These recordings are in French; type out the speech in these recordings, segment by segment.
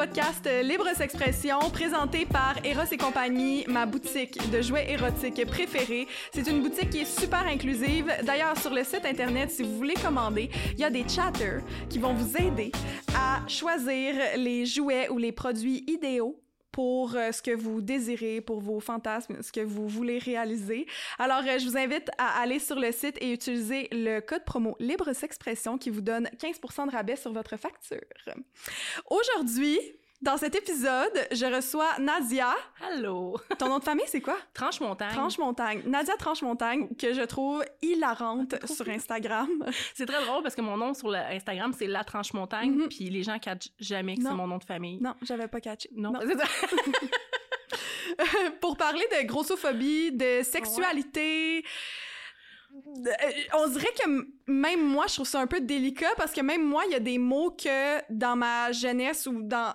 podcast euh, Libre Expression présenté par Eros et compagnie, ma boutique de jouets érotiques préférée. C'est une boutique qui est super inclusive. D'ailleurs, sur le site internet, si vous voulez commander, il y a des chatters qui vont vous aider à choisir les jouets ou les produits idéaux pour euh, ce que vous désirez, pour vos fantasmes, ce que vous voulez réaliser. Alors, euh, je vous invite à aller sur le site et utiliser le code promo Libre Expression qui vous donne 15% de rabais sur votre facture. Aujourd'hui, dans cet épisode, je reçois Nadia. Allô! Ton nom de famille, c'est quoi? Tranche-Montagne. Tranche-Montagne. Nadia Tranche-Montagne, que je trouve hilarante sur Instagram. C'est très drôle parce que mon nom sur le Instagram, c'est La Tranche-Montagne, Mhm. puis les gens catchent jamais que c'est mon nom de famille. Non, j'avais pas catché. Non, pour parler de grossophobie, de sexualité. euh, On dirait que même moi, je trouve ça un peu délicat parce que même moi, il y a des mots que dans ma jeunesse ou dans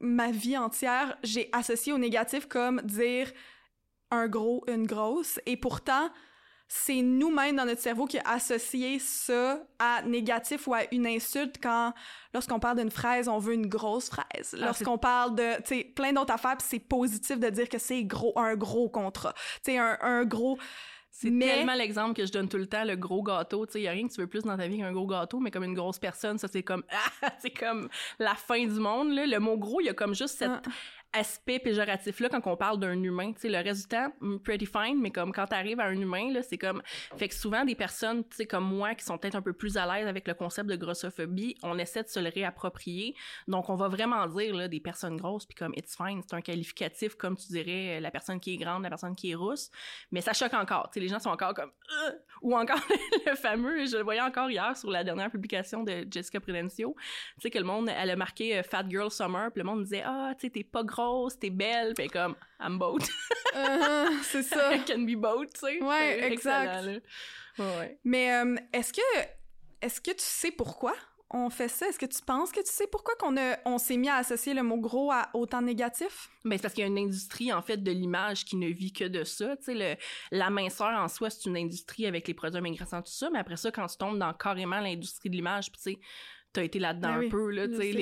ma vie entière, j'ai associé au négatif comme dire un gros, une grosse. Et pourtant, c'est nous-mêmes dans notre cerveau qui a associé ça à négatif ou à une insulte quand, lorsqu'on parle d'une fraise, on veut une grosse fraise. Ah, Lorsqu'on parle de, tu sais, plein d'autres affaires, c'est positif de dire que c'est gros, un gros contrat. Tu sais, un, un gros... C'est Mais- tellement l'exemple que je donne tout le temps, le gros gâteau. Tu sais, il y a rien que tu veux plus dans ta vie qu'un gros gâteau, mais comme une grosse personne, ça, c'est comme, ah, c'est comme la fin du monde, là. Le mot gros, il y a comme juste cet Ah. Aspect péjoratif-là quand on parle d'un humain. Tu sais, le temps, mm, pretty fine, mais comme quand t'arrives à un humain, là, c'est comme... Fait que souvent, des personnes, tu sais, comme moi, qui sont peut-être un peu plus à l'aise avec le concept de grossophobie, on essaie de se le réapproprier. Donc, on va vraiment dire, là, des personnes grosses, puis comme, it's fine, c'est un qualificatif, comme tu dirais, euh, la personne qui est grande, la personne qui est rousse. Mais ça choque encore. Tu sais, les gens sont encore comme... Euh Ou encore le fameux, je le voyais encore hier sur la dernière publication de Jessica Prudencio, tu sais, que le monde, elle a marqué euh, Fat Girl Summer, puis le monde disait, ah, tu sais, t'es pas grosse, t'es belle, puis comme, I'm both. Uh-huh, c'est ça. I can be both, tu sais. Ouais, exact. là. Ouais. Mais euh, est-ce que est-ce que tu sais pourquoi on fait ça? Est-ce que tu penses que tu sais pourquoi qu'on a on s'est mis à associer le mot gros à autant négatif? Ben, c'est parce qu'il y a une industrie, en fait, de l'image qui ne vit que de ça. Tu sais, le, la minceur en soi, c'est une industrie avec les produits amaigrissants, tout ça. Mais après ça, quand tu tombes dans carrément l'industrie de l'image, tu sais, t'as été là-dedans Ben oui. un peu, là, tu sais, Il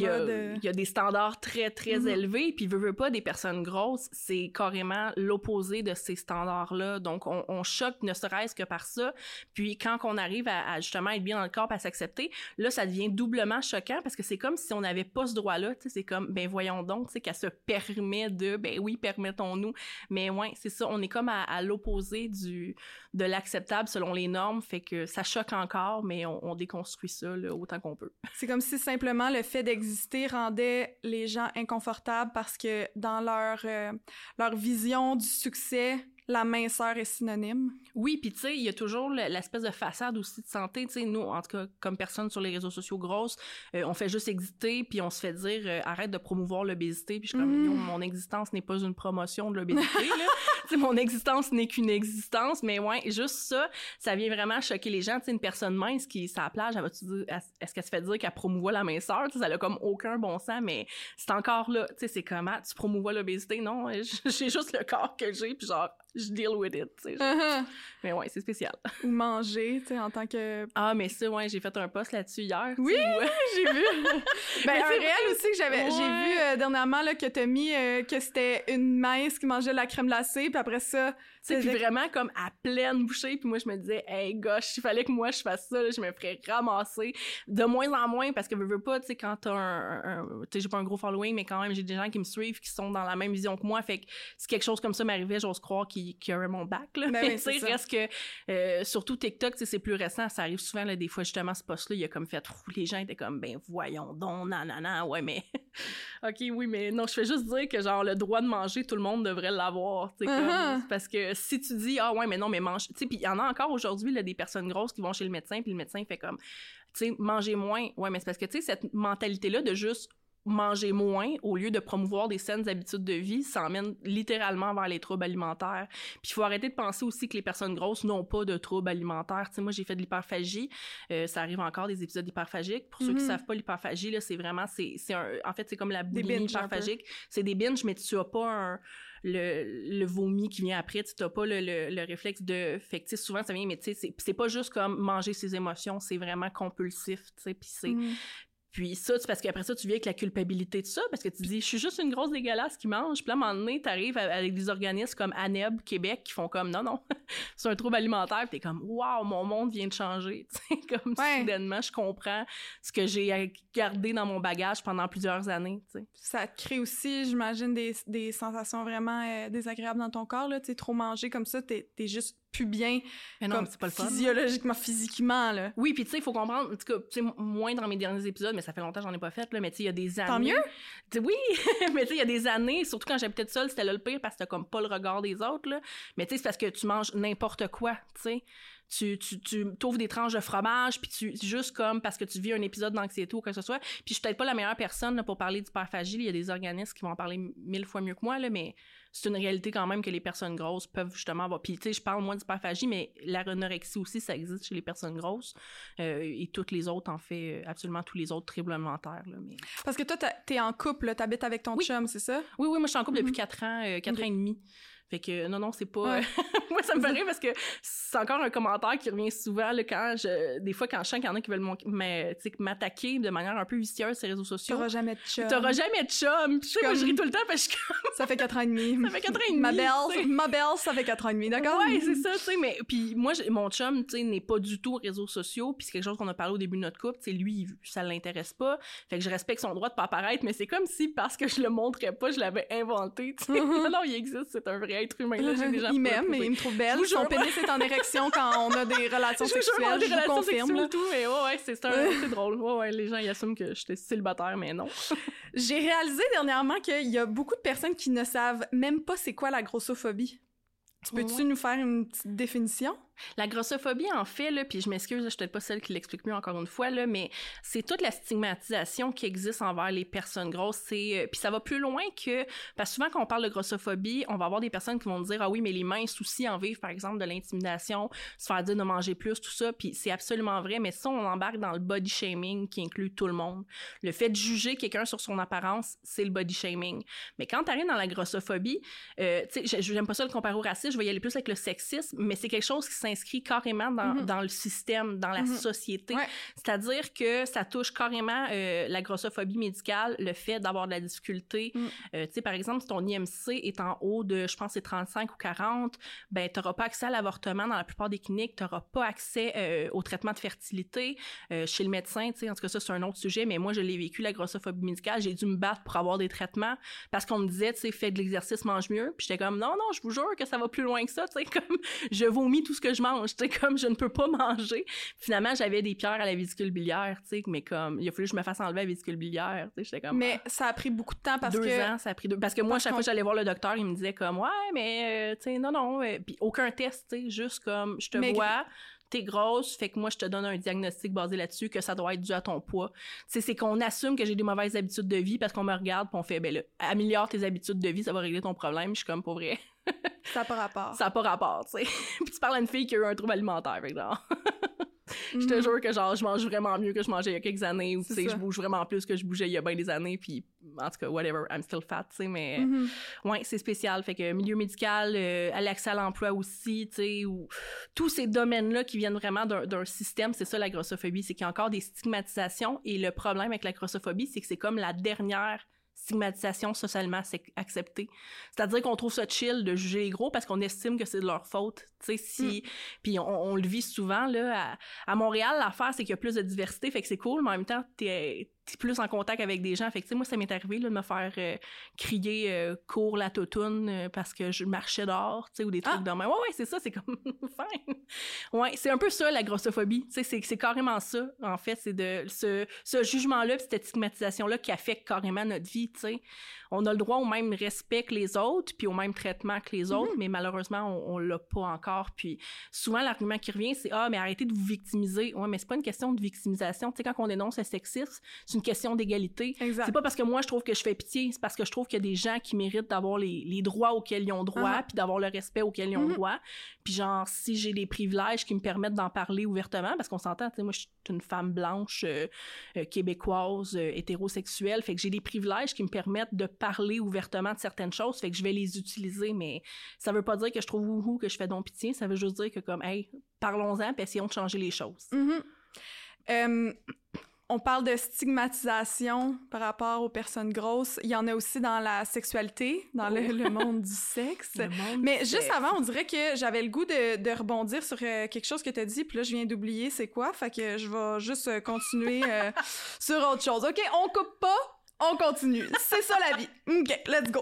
y, euh, il y a des standards très, très Mhm. élevés, puis veux, veux pas, des personnes grosses, c'est carrément l'opposé de ces standards-là. Donc, on, on choque ne serait-ce que par ça. Puis, quand on arrive à, à justement être bien dans le corps, à s'accepter, là, ça devient doublement choquant parce que c'est comme si on n'avait pas ce droit-là. Tu sais, c'est comme, ben voyons donc, tu sais, qu'elle se permet de, ben oui, permettons-nous. Mais ouais, c'est ça, on est comme à, à l'opposé du de l'acceptable selon les normes, fait que ça choque encore, mais on, on déconstruit ça là, autant C'est comme si simplement le fait d'exister rendait les gens inconfortables parce que dans leur euh, leur vision du succès, la minceur est synonyme. Oui, puis tu sais, il y a toujours le- l'espèce de façade aussi de santé. Tu sais, nous, en tout cas, comme personne sur les réseaux sociaux grosses, euh, on fait juste exister, puis on se fait dire euh, arrête de promouvoir l'obésité. Puis je suis comme. Yo, mon existence n'est pas une promotion de l'obésité. tu sais, mon existence n'est qu'une existence. Mais ouais, juste ça, ça vient vraiment choquer les gens. Tu sais, une personne mince qui, plage, elle va-tu dire, est-ce qu'elle se fait dire qu'elle promouvoit la minceur? Tu sais, ça n'a comme aucun bon sens, mais c'est encore là. Tu sais, c'est comment tu promouvois l'obésité? Non, j'ai juste le corps que j'ai, puis genre, je deal with it. tu sais. Uh-huh. Mais ouais, c'est spécial. Ou manger, tu sais, en tant que Ah, mais ça, ouais, j'ai fait un post là-dessus hier. Oui, j'ai vu. ben, Mais un réel aussi que j'avais, j'ai vu euh, dernièrement là, que t'as mis euh, que c'était une mince qui mangeait de la crème glacée, puis après ça, sais, puis vraiment comme à pleine bouchée, puis moi je me disais, hey gosh, il fallait que moi je fasse ça, là, je me ferais ramasser de moins en moins parce que je veux pas, tu sais, quand t'as un, un- tu sais, j'ai pas un gros following, mais quand même j'ai des gens qui me suivent qui sont dans la même vision que moi, fait que si quelque chose comme ça m'arrivait, j'ose croire qu'ils qu'ils auraient mon bac, là. Ben mais tu sais, reste que, euh, surtout TikTok, tu sais, c'est plus récent, ça arrive souvent, là, des fois justement ce post-là, il a comme fait, Ouh, les gens étaient comme, ben voyons donc, nan, nan, nan, ouais, mais, ok, oui, mais non, je fais juste dire que genre le droit de manger, tout le monde devrait l'avoir, tu sais, Uh-huh. parce que si tu dis ah ouais mais non mais mange tu sais puis il y en a encore aujourd'hui là des personnes grosses qui vont chez le médecin puis le médecin fait comme tu sais manger moins ouais mais c'est parce que tu sais cette mentalité là de juste manger moins au lieu de promouvoir des saines habitudes de vie, ça emmène littéralement vers les troubles alimentaires. Puis il faut arrêter de penser aussi que les personnes grosses n'ont pas de troubles alimentaires. Tu sais, moi j'ai fait de l'hyperphagie, euh, ça arrive encore des épisodes hyperphagiques. Pour ceux qui Mhm. savent pas l'hyperphagie là, c'est vraiment c'est c'est en fait c'est comme la Des boulimie hyperphagique, c'est des binges mais tu as pas un le, le vomi qui vient après, tu n'as pas le, le, le réflexe de... Fait souvent, ça vient, mais tu sais, c'est- pas juste comme manger ses émotions, c'est vraiment compulsif, tu sais, puis c'est... Mhm. Puis ça, c'est parce qu'après ça, tu viens avec la culpabilité de ça, parce que tu dis, je suis juste une grosse dégueulasse qui mange. Puis là, à un moment donné, t'arrives avec des organismes comme ANEB, Québec, qui font comme, non, non, c'est un trouble alimentaire. Puis t'es comme, waouh, mon monde vient de changer. Tu sais, comme Ouais. soudainement, je comprends ce que j'ai gardé dans mon bagage pendant plusieurs années. Ça crée aussi, j'imagine, des, des sensations vraiment euh, désagréables dans ton corps. Là. Tu sais, trop manger comme ça, t'es t'es juste plus bien Mais non, comme pas le fun. physiologiquement, physiquement. Là. Oui, puis tu sais, il faut comprendre, en tout cas, tu sais, moins dans mes derniers épisodes, mais ça fait longtemps que j'en ai pas fait, là, mais tu sais, il y a des années. Tant mieux! Oui, mais tu sais, il y a des années, surtout quand j'habitais seule, c'était là le pire parce que t'as comme pas le regard des autres, là. Mais tu sais, c'est parce que tu manges n'importe quoi, tu sais. Tu, tu, tu t'ouvres des tranches de fromage, puis tu, juste comme parce que tu vis un épisode d'anxiété ou quoi que ce soit. Puis je suis peut-être pas la meilleure personne là, pour parler d'hyperphagie. Il y a des organismes qui vont en parler mille fois mieux que moi, là, mais c'est une réalité quand même que les personnes grosses peuvent justement avoir. Puis tu sais, je parle moins d'hyperphagie, mais l'anorexie aussi, ça existe chez les personnes grosses. Euh, et toutes les autres, en fait, euh, absolument tous les autres troubles alimentaires. Là, mais... Parce que toi, t'es en couple, t'habites avec ton Oui. chum, c'est ça? Oui, oui, moi, je suis en couple Mhm. depuis 4 ans, euh, 4 Ok. ans et demi. Fait que non, non, c'est pas. Ouais. moi, ça me fait rire parce que c'est encore un commentaire qui revient souvent là, quand je. Des fois, quand je sens qu'il y en a qui veulent m'attaquer de manière un peu vicieuse sur les réseaux sociaux. T'auras jamais de chum. T'auras jamais de chum. Puis, sais, moi, je ris tout le temps parce que Ça fait quatre ans et demi. ça fait 4 ans et demi. Ma belle, ma belle, ça fait quatre ans et demi, d'accord? Ouais, c'est ça, tu sais, mais puis moi mon chum, tu sais, n'est pas du tout aux réseaux sociaux, puis c'est quelque chose qu'on a parlé au début de notre couple, tu sais, lui ça l'intéresse pas. Fait que je respecte son droit de pas apparaître, mais c'est comme si parce que je le montrais pas, je l'avais inventé, sais. non non, il existe, c'est un vrai être humain là, j'ai déjà il m'aime, mais il me trouve belle. Vous Son pénis est en érection quand on a des relations Je sexuelles, des je relations confirme. sexuelles tout, mais ouais, ouais, c'est c'est drôle. Ouais, ouais, les gens, ils assument que j'étais célibataire, mais non. J'ai réalisé dernièrement qu'il y a beaucoup de personnes qui ne savent même pas c'est quoi la grossophobie. Tu peux-tu Ouais. nous faire une petite définition? La grossophobie, en fait, là, puis je m'excuse, je suis peut-être pas celle qui l'explique mieux encore une fois, là, mais c'est toute la stigmatisation qui existe envers les personnes grosses. C'est, euh, puis ça va plus loin que, parce que souvent quand on parle de grossophobie, on va avoir des personnes qui vont dire ah oui, mais les minces aussi en vivent, par exemple, de l'intimidation, se faire dire de manger plus, tout ça, puis c'est absolument vrai. Mais ça, on embarque dans le body shaming qui inclut tout le monde. Le fait de juger quelqu'un sur son apparence, c'est le body shaming. Mais quand t'arrives dans la grossophobie, euh, tu sais, j'aime pas ça le comparer au racisme, je vais y aller plus avec le sexisme, mais c'est quelque chose qui s'inscrit carrément dans, Mhm. dans le système, dans la Mhm. société. Ouais. C'est-à-dire que ça touche carrément euh, la grossophobie médicale, le fait d'avoir de la difficulté. Mm. Euh, tu sais, par exemple, si ton IMC est en haut de, je pense, c'est 35 ou 40, ben, t'auras pas accès à l'avortement dans la plupart des cliniques, t'auras pas accès euh, au traitement de fertilité euh, chez le médecin, tu sais. En tout cas, ça, c'est un autre sujet, mais moi, je l'ai vécu, la grossophobie médicale. J'ai dû me battre pour avoir des traitements parce qu'on me disait, tu sais, fais de l'exercice, mange mieux. Puis j'étais comme, non, non, je vous jure que ça va plus loin que ça, tu sais, comme, je vomis tout ce que je mange, tu sais, comme, je ne peux pas manger. Finalement, j'avais des pierres à la vésicule biliaire, tu sais, mais comme, il a fallu que je me fasse enlever la vésicule biliaire, tu sais, j'étais comme, Mais ça a pris beaucoup de temps parce deux que... ans, ça a pris deux. Parce que moi, Parce chaque fois que j'allais voir le docteur, il me disait comme, ouais, mais, euh, tu sais, non, non, euh, puis aucun test, tu sais, juste comme, je te vois, t'es grosse, fait que moi, je te donne un diagnostic basé là-dessus, que ça doit être dû à ton poids. Tu sais, c'est qu'on assume que j'ai des mauvaises habitudes de vie parce qu'on me regarde, puis on fait, ben là, améliore tes habitudes de vie, ça va régler ton problème. Je suis comme, pour vrai, Ça n'a pas rapport. ça n'a pas rapport, tu sais. puis tu parles à une fille qui a eu un trouble alimentaire, que genre. Je te Mhm. jure que genre je mange vraiment mieux que je mangeais il y a quelques années ou tu sais je bouge vraiment plus que je bougeais il y a bien des années puis en tout cas whatever I'm still fat tu sais mais Mhm. ouais c'est spécial fait que milieu médical euh, à l'accès à l'emploi aussi tu sais ou tous ces domaines là qui viennent vraiment d'un d'un système c'est ça la grossophobie c'est qu'il y a encore des stigmatisations et le problème avec la grossophobie c'est que c'est comme la dernière stigmatisation socialement ac- acceptée. C'est-à-dire qu'on trouve ça chill de juger les gros parce qu'on estime que c'est de leur faute. Tu sais, si... Puis on, on le vit souvent, là. À, à Montréal, l'affaire, c'est qu'il y a plus de diversité, fait que c'est cool, mais en même temps, t'es es plus en contact avec des gens. Fait que, moi, ça m'est arrivé, là, de me faire euh, crier euh, cours la euh, parce que je marchais dehors, tu sais, ou des trucs Ah! de même. Ouais, ouais, c'est ça, c'est comme... fine. Ouais, c'est un peu ça, la grossophobie. Tu sais, c'est- c'est carrément ça, en fait. C'est de ce, ce jugement-là puis cette stigmatisation-là qui affecte carrément notre vie, tu sais. On a le droit au même respect que les autres, puis au même traitement que les autres, mais malheureusement, on, on l'a pas encore. Puis souvent, l'argument qui revient, c'est « Ah, mais arrêtez de vous victimiser. » Ouais, mais c'est pas une question de victimisation. Tu sais, quand on dénonce le sexisme, c'est une question d'égalité. C'est pas parce que moi je trouve que je fais pitié, c'est parce que je trouve qu'il y a des gens qui méritent d'avoir les, les droits auxquels ils ont droit, Uh-huh. puis d'avoir le respect auquel ils ont Mhm. droit. Puis genre, si j'ai des privilèges qui me permettent d'en parler ouvertement, parce qu'on s'entend, tu sais, moi je suis une femme blanche, euh, euh, québécoise, euh, hétérosexuelle, fait que j'ai des privilèges qui me permettent de parler ouvertement de certaines choses, fait que je vais les utiliser, mais ça veut pas dire que je trouve wouhou, que je fais donc pitié, ça veut juste dire que comme, hey, parlons-en, puis essayons de changer les choses. Euh, on parle de stigmatisation par rapport aux personnes grosses. Il y en a aussi dans la sexualité, dans le, Oh. le monde du sexe. Monde Mais du juste sexe. avant, on dirait que j'avais le goût de, de rebondir sur euh, quelque chose que tu as dit, puis là, je viens d'oublier c'est quoi. Fait que je vais juste euh, continuer euh, sur autre chose. OK, on coupe pas, on continue. C'est ça la vie. OK, let's go.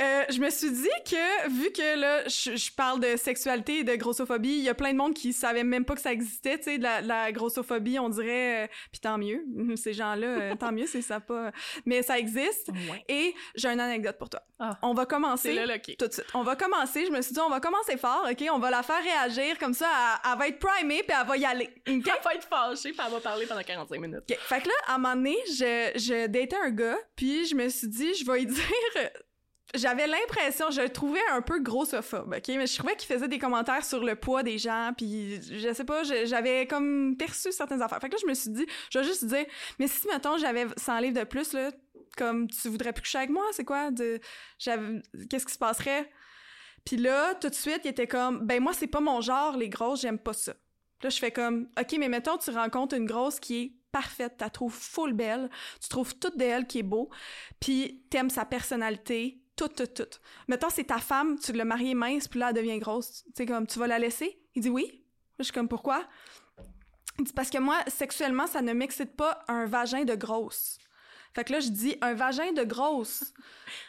Euh, je me suis dit que, vu que là, je, je parle de sexualité et de grossophobie, il y a plein de monde qui savait même pas que ça existait, tu sais, de la, la grossophobie, on dirait, euh, puis tant mieux, ces gens-là, euh, tant mieux, c'est ça pas... Mais ça existe. Ouais. Et j'ai une anecdote pour toi. Ah. On va commencer là, là, OK. tout de suite. On va commencer. Je me suis dit, on va commencer fort, OK? On va la faire réagir. Comme ça, elle, elle va être primée, puis elle va y aller. OK? Elle va être fâchée, puis elle va parler pendant 45 minutes. OK. Fait que là, à un moment donné, je, je datais un puis je me suis dit, je vais lui dire... J'avais l'impression, je le trouvais un peu grossophobe, OK? Mais je trouvais qu'il faisait des commentaires sur le poids des gens, puis je sais pas, j'avais comme perçu certaines affaires. Fait que là, je me suis dit, je vais juste dire, mais si, mettons, j'avais 100 livres de plus, là, comme, tu voudrais plus coucher avec moi? C'est quoi? De... Qu'est-ce qui se passerait? Puis là, tout de suite, il était comme, ben moi, c'est pas mon genre, les grosses, j'aime pas ça. Là, je fais comme, OK, mais mettons, tu rencontres une grosse qui est parfaite, tu la trouves full belle, tu trouves toute d'elle qui est beau, puis t'aimes sa personnalité, tout, tout, tout. Mettons, c'est ta femme, tu l'as mariée mince, puis là, elle devient grosse. Tu sais, comme, tu vas la laisser? Il dit oui. Je suis comme, pourquoi? Il dit, parce que moi, sexuellement, ça ne m'excite pas un vagin de grosse. Fait que là, je dis, un vagin de grosse,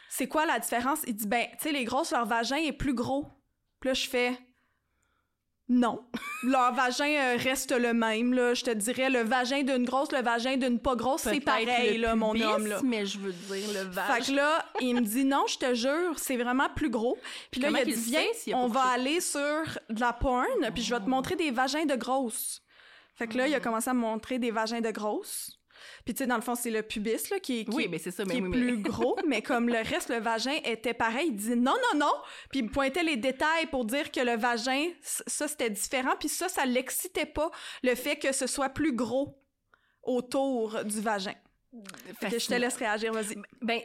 c'est quoi la différence? Il dit, ben, tu sais, les grosses, leur vagin est plus gros. Puis là, je fais, non. Leur vagin euh, reste le même, là. Je te dirais, le vagin d'une grosse, le vagin d'une pas grosse, c'est pareil, le là, mon pubis, homme, là. mais je veux dire le Fait vage. que là, il me dit non, je te jure, c'est vraiment plus gros. Puis là, Comment il a dit viens, on va aller sur de la porn, puis je vais te montrer des vagins de grosses. Fait que là, il a commencé à me montrer des vagins de grosses. Puis tu sais, dans le fond, c'est le pubis là qui, est- qui, oui, mais c'est ça, qui mais est oui, plus gros, mais comme le reste, le vagin était pareil. Il dit non, non, non. Puis il me pointait les détails pour dire que le vagin, ça, c'était différent. Puis ça, ça l'excitait pas, le fait que ce soit plus gros autour du vagin. Fait que je te laisse réagir, vas-y. Ben,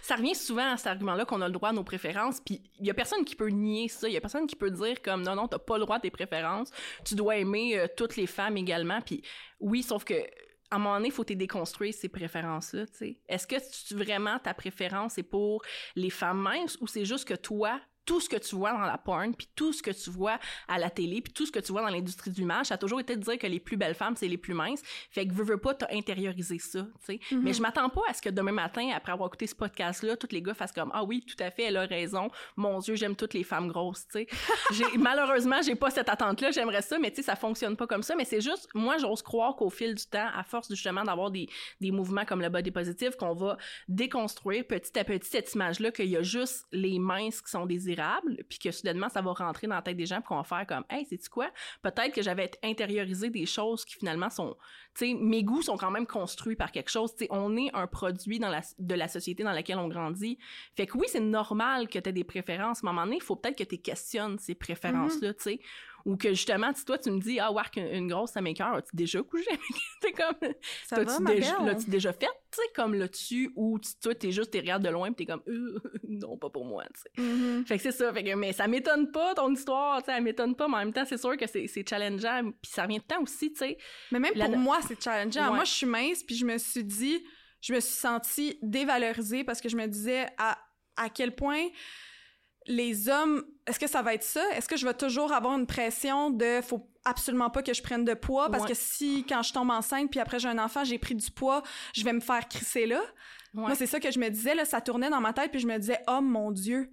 ça revient souvent à cet argument-là qu'on a le droit à nos préférences, puis il y a personne qui peut nier ça, il y a personne qui peut dire comme non non, t'as pas le droit à tes préférences, tu dois aimer euh, toutes les femmes également, puis oui, sauf que à un moment donné, il faut te déconstruire ces préférences-là. Est-ce que vraiment ta préférence est pour les femmes minces ou c'est juste que toi, tout ce que tu vois dans la porn, puis tout ce que tu vois à la télé, puis tout ce que tu vois dans l'industrie du l'image, ça a toujours été de dire que les plus belles femmes, c'est les plus minces. Fait que veux, veux pas, t'as intériorisé ça, tu sais. Mhm. Mais je m'attends pas à ce que demain matin, après avoir écouté ce podcast-là, tous les gars fassent comme Ah oui, tout à fait, elle a raison. Mon Dieu, j'aime toutes les femmes grosses, tu sais. Malheureusement, j'ai pas cette attente-là, j'aimerais ça, mais tu sais, ça fonctionne pas comme ça. Mais c'est juste, moi, j'ose croire qu'au fil du temps, à force justement d'avoir des, des mouvements comme le body positive, qu'on va déconstruire petit à petit cette image-là qu'il y a juste les minces qui sont désirables, puis que soudainement, ça va rentrer dans la tête des gens, puis qu'on va faire comme Hey, c'est-tu quoi? Peut-être que j'avais intériorisé des choses qui finalement sont tu sais, mes goûts sont quand même construits par quelque chose. Tu sais, on est un produit dans la, de la société dans laquelle on grandit. Fait que oui, c'est normal que tu aies des préférences, mais à un moment donné, il faut peut-être que tu questionnes ces préférences-là, tu sais. Ou que justement, si toi, tu me dis, ah, ouais, une, une grosse, ça m'écoeure, as-tu déjà couché avec? T'es comme, Ça ma déjà, l'as-tu déjà fait, tu sais, comme là-dessus, ou tu- toi, t'es juste, t'es regardes de loin, pis t'es comme, Euh, non, pas pour moi, tu sais. Mhm. Fait que c'est ça. Fait que, mais ça m'étonne pas, ton histoire, tu sais, elle m'étonne pas, mais en même temps, c'est sûr que c'est c'est challengeant, puis ça revient de temps aussi, tu sais. Mais même La- pour moi, c'est challengeant. Ouais. Moi, je suis mince, puis je me suis dit, je me suis sentie dévalorisée parce que je me disais à, à quel point les hommes, est-ce que ça va être ça? Est-ce que je vais toujours avoir une pression de faut absolument pas que je prenne de poids? Parce Ouais. que si quand je tombe enceinte puis après j'ai un enfant, j'ai pris du poids, je vais me faire crisser là. Ouais. Moi, c'est ça que je me disais là, ça tournait dans ma tête puis je me disais "Oh mon dieu,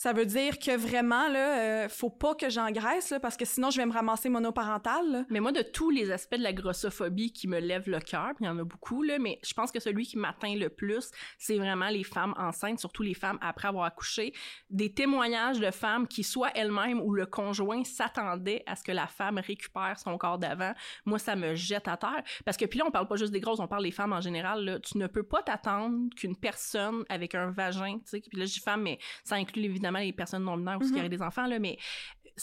ça veut dire que vraiment, là, euh, faut pas que j'engraisse, parce que sinon, je vais me ramasser monoparental. Là. Mais moi, de tous les aspects de la grossophobie qui me lèvent le cœur, il y en a beaucoup, là, mais je pense que celui qui m'atteint le plus, c'est vraiment les femmes enceintes, surtout les femmes après avoir accouché. Des témoignages de femmes qui, soit elles-mêmes ou le conjoint, s'attendaient à ce que la femme récupère son corps d'avant. Moi, ça me jette à terre. Parce que, puis là, on parle pas juste des grosses, on parle des femmes en général. Tu ne peux pas t'attendre qu'une personne avec un vagin, tu sais, puis là, je dis femme, mais ça inclut évidemment les personnes non binaires ou qui ont des enfants, là, mais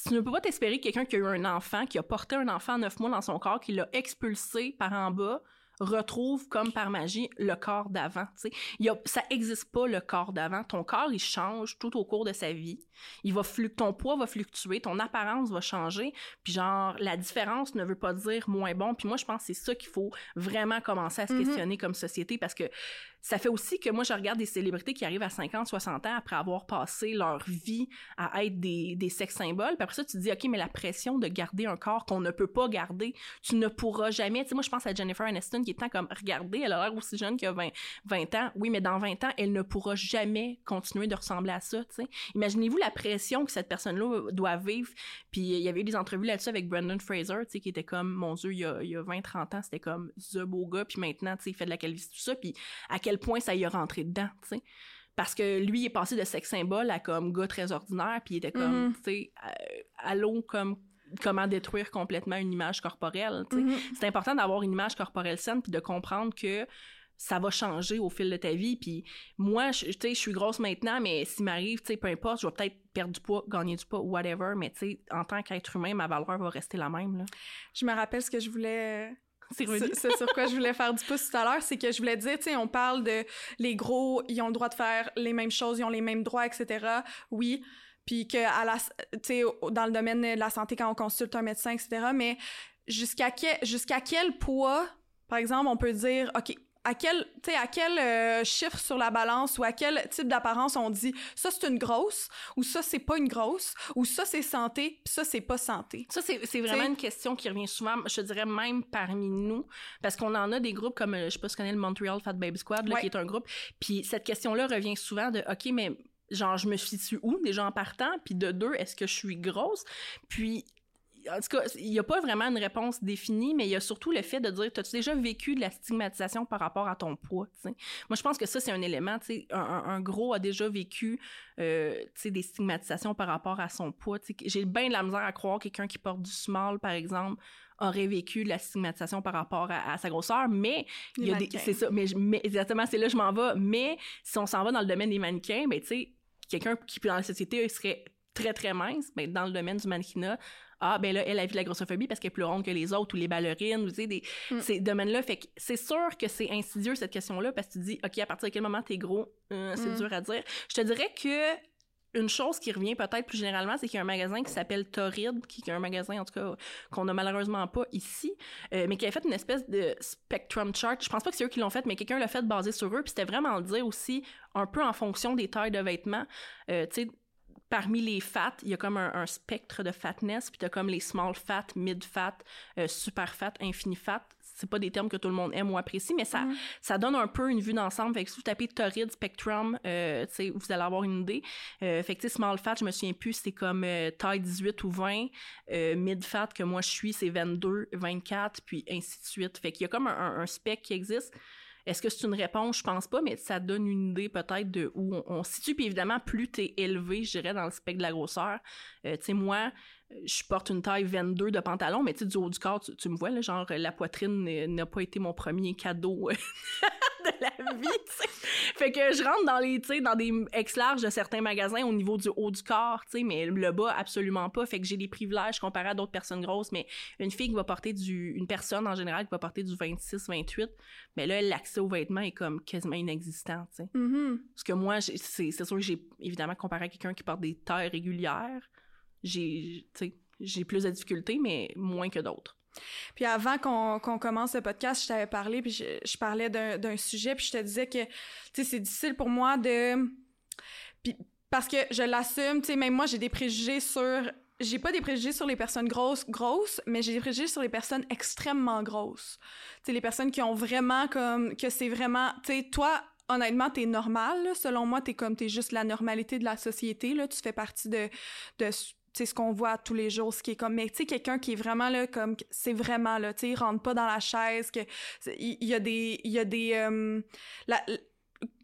tu ne peux pas t'espérer que quelqu'un qui a eu un enfant, qui a porté un enfant neuf mois dans son corps, qui l'a expulsé par en bas, retrouve comme par magie le corps d'avant. Y a, ça existe pas le corps d'avant. Ton corps, il change tout au cours de sa vie. Il va ton poids va fluctuer, ton apparence va changer. Puis genre, la différence ne veut pas dire moins bon. Puis moi, je pense que c'est ça qu'il faut vraiment commencer à se mm-hmm. questionner comme société parce que ça fait aussi que moi, je regarde des célébrités qui arrivent à 50, 60 ans après avoir passé leur vie à être des, des sex symboles. Puis après ça, tu te dis, OK, mais la pression de garder un corps qu'on ne peut pas garder, tu ne pourras jamais. Tu sais, moi, je pense à Jennifer Aniston qui est tant comme, regardez, elle a l'air aussi jeune que 20, 20 ans. Oui, mais dans 20 ans, elle ne pourra jamais continuer de ressembler à ça, tu sais. Imaginez-vous la pression que cette personne-là doit vivre. Puis il y avait eu des entrevues là-dessus avec Brendan Fraser, tu sais, qui était comme, mon Dieu, il y a, il y a 20, 30 ans, c'était comme the beau gars. Puis maintenant, tu sais, il fait de la calvitie, tout ça. Puis à quel point ça y est rentré dedans, tu sais. Parce que lui, il est passé de sex symbole à comme gars très ordinaire, puis il était comme, mm-hmm. tu sais, allô, comme comment détruire complètement une image corporelle. Mm-hmm. C'est important d'avoir une image corporelle saine puis de comprendre que ça va changer au fil de ta vie. Puis moi, je, je suis grosse maintenant, mais s'il m'arrive, tu sais, peu importe, je vais peut-être perdre du poids, gagner du poids, whatever, mais tu sais, en tant qu'être humain, ma valeur va rester la même. Là. Je me rappelle ce que je voulais c'est sur quoi je voulais faire du pouce tout à l'heure, c'est que je voulais dire, tu sais, on parle de les gros, ils ont le droit de faire les mêmes choses, ils ont les mêmes droits, etc. Oui, puis que à la, tu sais, dans le domaine de la santé quand on consulte un médecin, etc. Mais jusqu'à quel, jusqu'à quel poids, par exemple, on peut dire, ok, à quel, à quel euh, chiffre sur la balance ou à quel type d'apparence on dit ça c'est une grosse ou ça c'est pas une grosse ou ça c'est santé puis ça c'est pas santé. Ça c'est vraiment une question qui revient souvent, je dirais même parmi nous parce qu'on en a des groupes comme euh, je sais pas si tu connais le Montreal Fat Baby Squad là, qui est un groupe puis cette question là revient souvent de OK mais genre je me situe où déjà en partant puis de deux est-ce que je suis grosse? Puis en tout cas, il n'y a pas vraiment une réponse définie, mais il y a surtout le fait de dire, as-tu déjà vécu de la stigmatisation par rapport à ton poids? Moi, je pense que ça, c'est un élément. Un, un, gros a déjà vécu euh, des stigmatisations par rapport à son poids. J'ai bien de la misère à croire quelqu'un qui porte du small, par exemple, aurait vécu de la stigmatisation par rapport à, sa grosseur, mais il y a des, c'est ça, mais, mais exactement, c'est là que je m'en vais. Mais si on s'en va dans le domaine des mannequins, ben tu sais, quelqu'un qui dans la société serait très très mince, ben dans le domaine du mannequinat, ah ben là elle a vu la grossophobie parce qu'elle est plus ronde que les autres ou les ballerines ou tu sais des mm. ces domaines-là fait que c'est sûr que c'est insidieux cette question-là parce que tu dis ok à partir de quel moment t'es gros? Euh, c'est mm. dur à dire je te dirais que une chose qui revient peut-être plus généralement, c'est qu'il y a un magasin qui s'appelle Torrid, qui est un magasin en tout cas qu'on a malheureusement pas ici, euh, mais qui a fait une espèce de spectrum chart. Je pense pas que c'est eux qui l'ont fait, mais quelqu'un l'a fait basé sur eux. Puis c'était vraiment dire aussi un peu en fonction des tailles de vêtements. Euh, tu sais, parmi les fats, il y a comme un, spectre de fatness, puis t'as comme les small fat, mid fat, euh, super fat, infini fat. C'est pas des termes que tout le monde aime ou apprécie, mais ça, ça donne un peu une vue d'ensemble. Fait que si vous tapez Torrid Spectrum, euh, vous allez avoir une idée. Euh, fait que small fat, je me souviens plus, c'est comme euh, taille 18 ou 20. mid fat que moi je suis, c'est 22, 24, puis ainsi de suite. Fait qu'il y a comme un, un spec qui existe. Est-ce que c'est une réponse? Je pense pas, mais ça donne une idée peut-être de où on, se situe. Puis évidemment, plus tu es élevé, je dirais, dans le spectre de la grosseur. Euh, tu sais, moi, je porte une taille 22 de pantalon, mais tu sais, du haut du corps, tu, me vois, là, genre, la poitrine n'a pas été mon premier cadeau de la vie, Fait que je rentre dans les, tu sais, dans des ex-larges de certains magasins au niveau du haut du corps, tu sais, mais le bas, absolument pas. Fait que j'ai des privilèges comparé à d'autres personnes grosses, mais une fille qui va porter du, une personne en général qui va porter du 26, 28, mais là, l'accès aux vêtements est comme quasiment inexistant, tu sais. Mm-hmm. Parce que moi, c'est sûr que j'ai, évidemment, comparé à quelqu'un qui porte des tailles régulières, j'ai, plus de difficultés, mais moins que d'autres. Puis avant qu'on commence le podcast, je t'avais parlé, puis je, parlais d'un sujet, puis je te disais que, tu sais, c'est difficile pour moi de... Puis parce que je l'assume, tu sais, même moi, j'ai des préjugés sur... J'ai pas des préjugés sur les personnes grosses, grosses, mais j'ai des préjugés sur les personnes extrêmement grosses. Tu sais, les personnes qui ont vraiment comme... Que c'est vraiment... Tu sais, toi, honnêtement, t'es normal. Selon moi, t'es comme, t'es juste la normalité de la société, là. Tu fais partie de c'est ce qu'on voit tous les jours, ce qui est comme, mais tu sais, quelqu'un qui est vraiment là, comme, c'est vraiment là, tu sais, il rentre pas dans la chaise, que, il y, a des, il y a des, euh, la,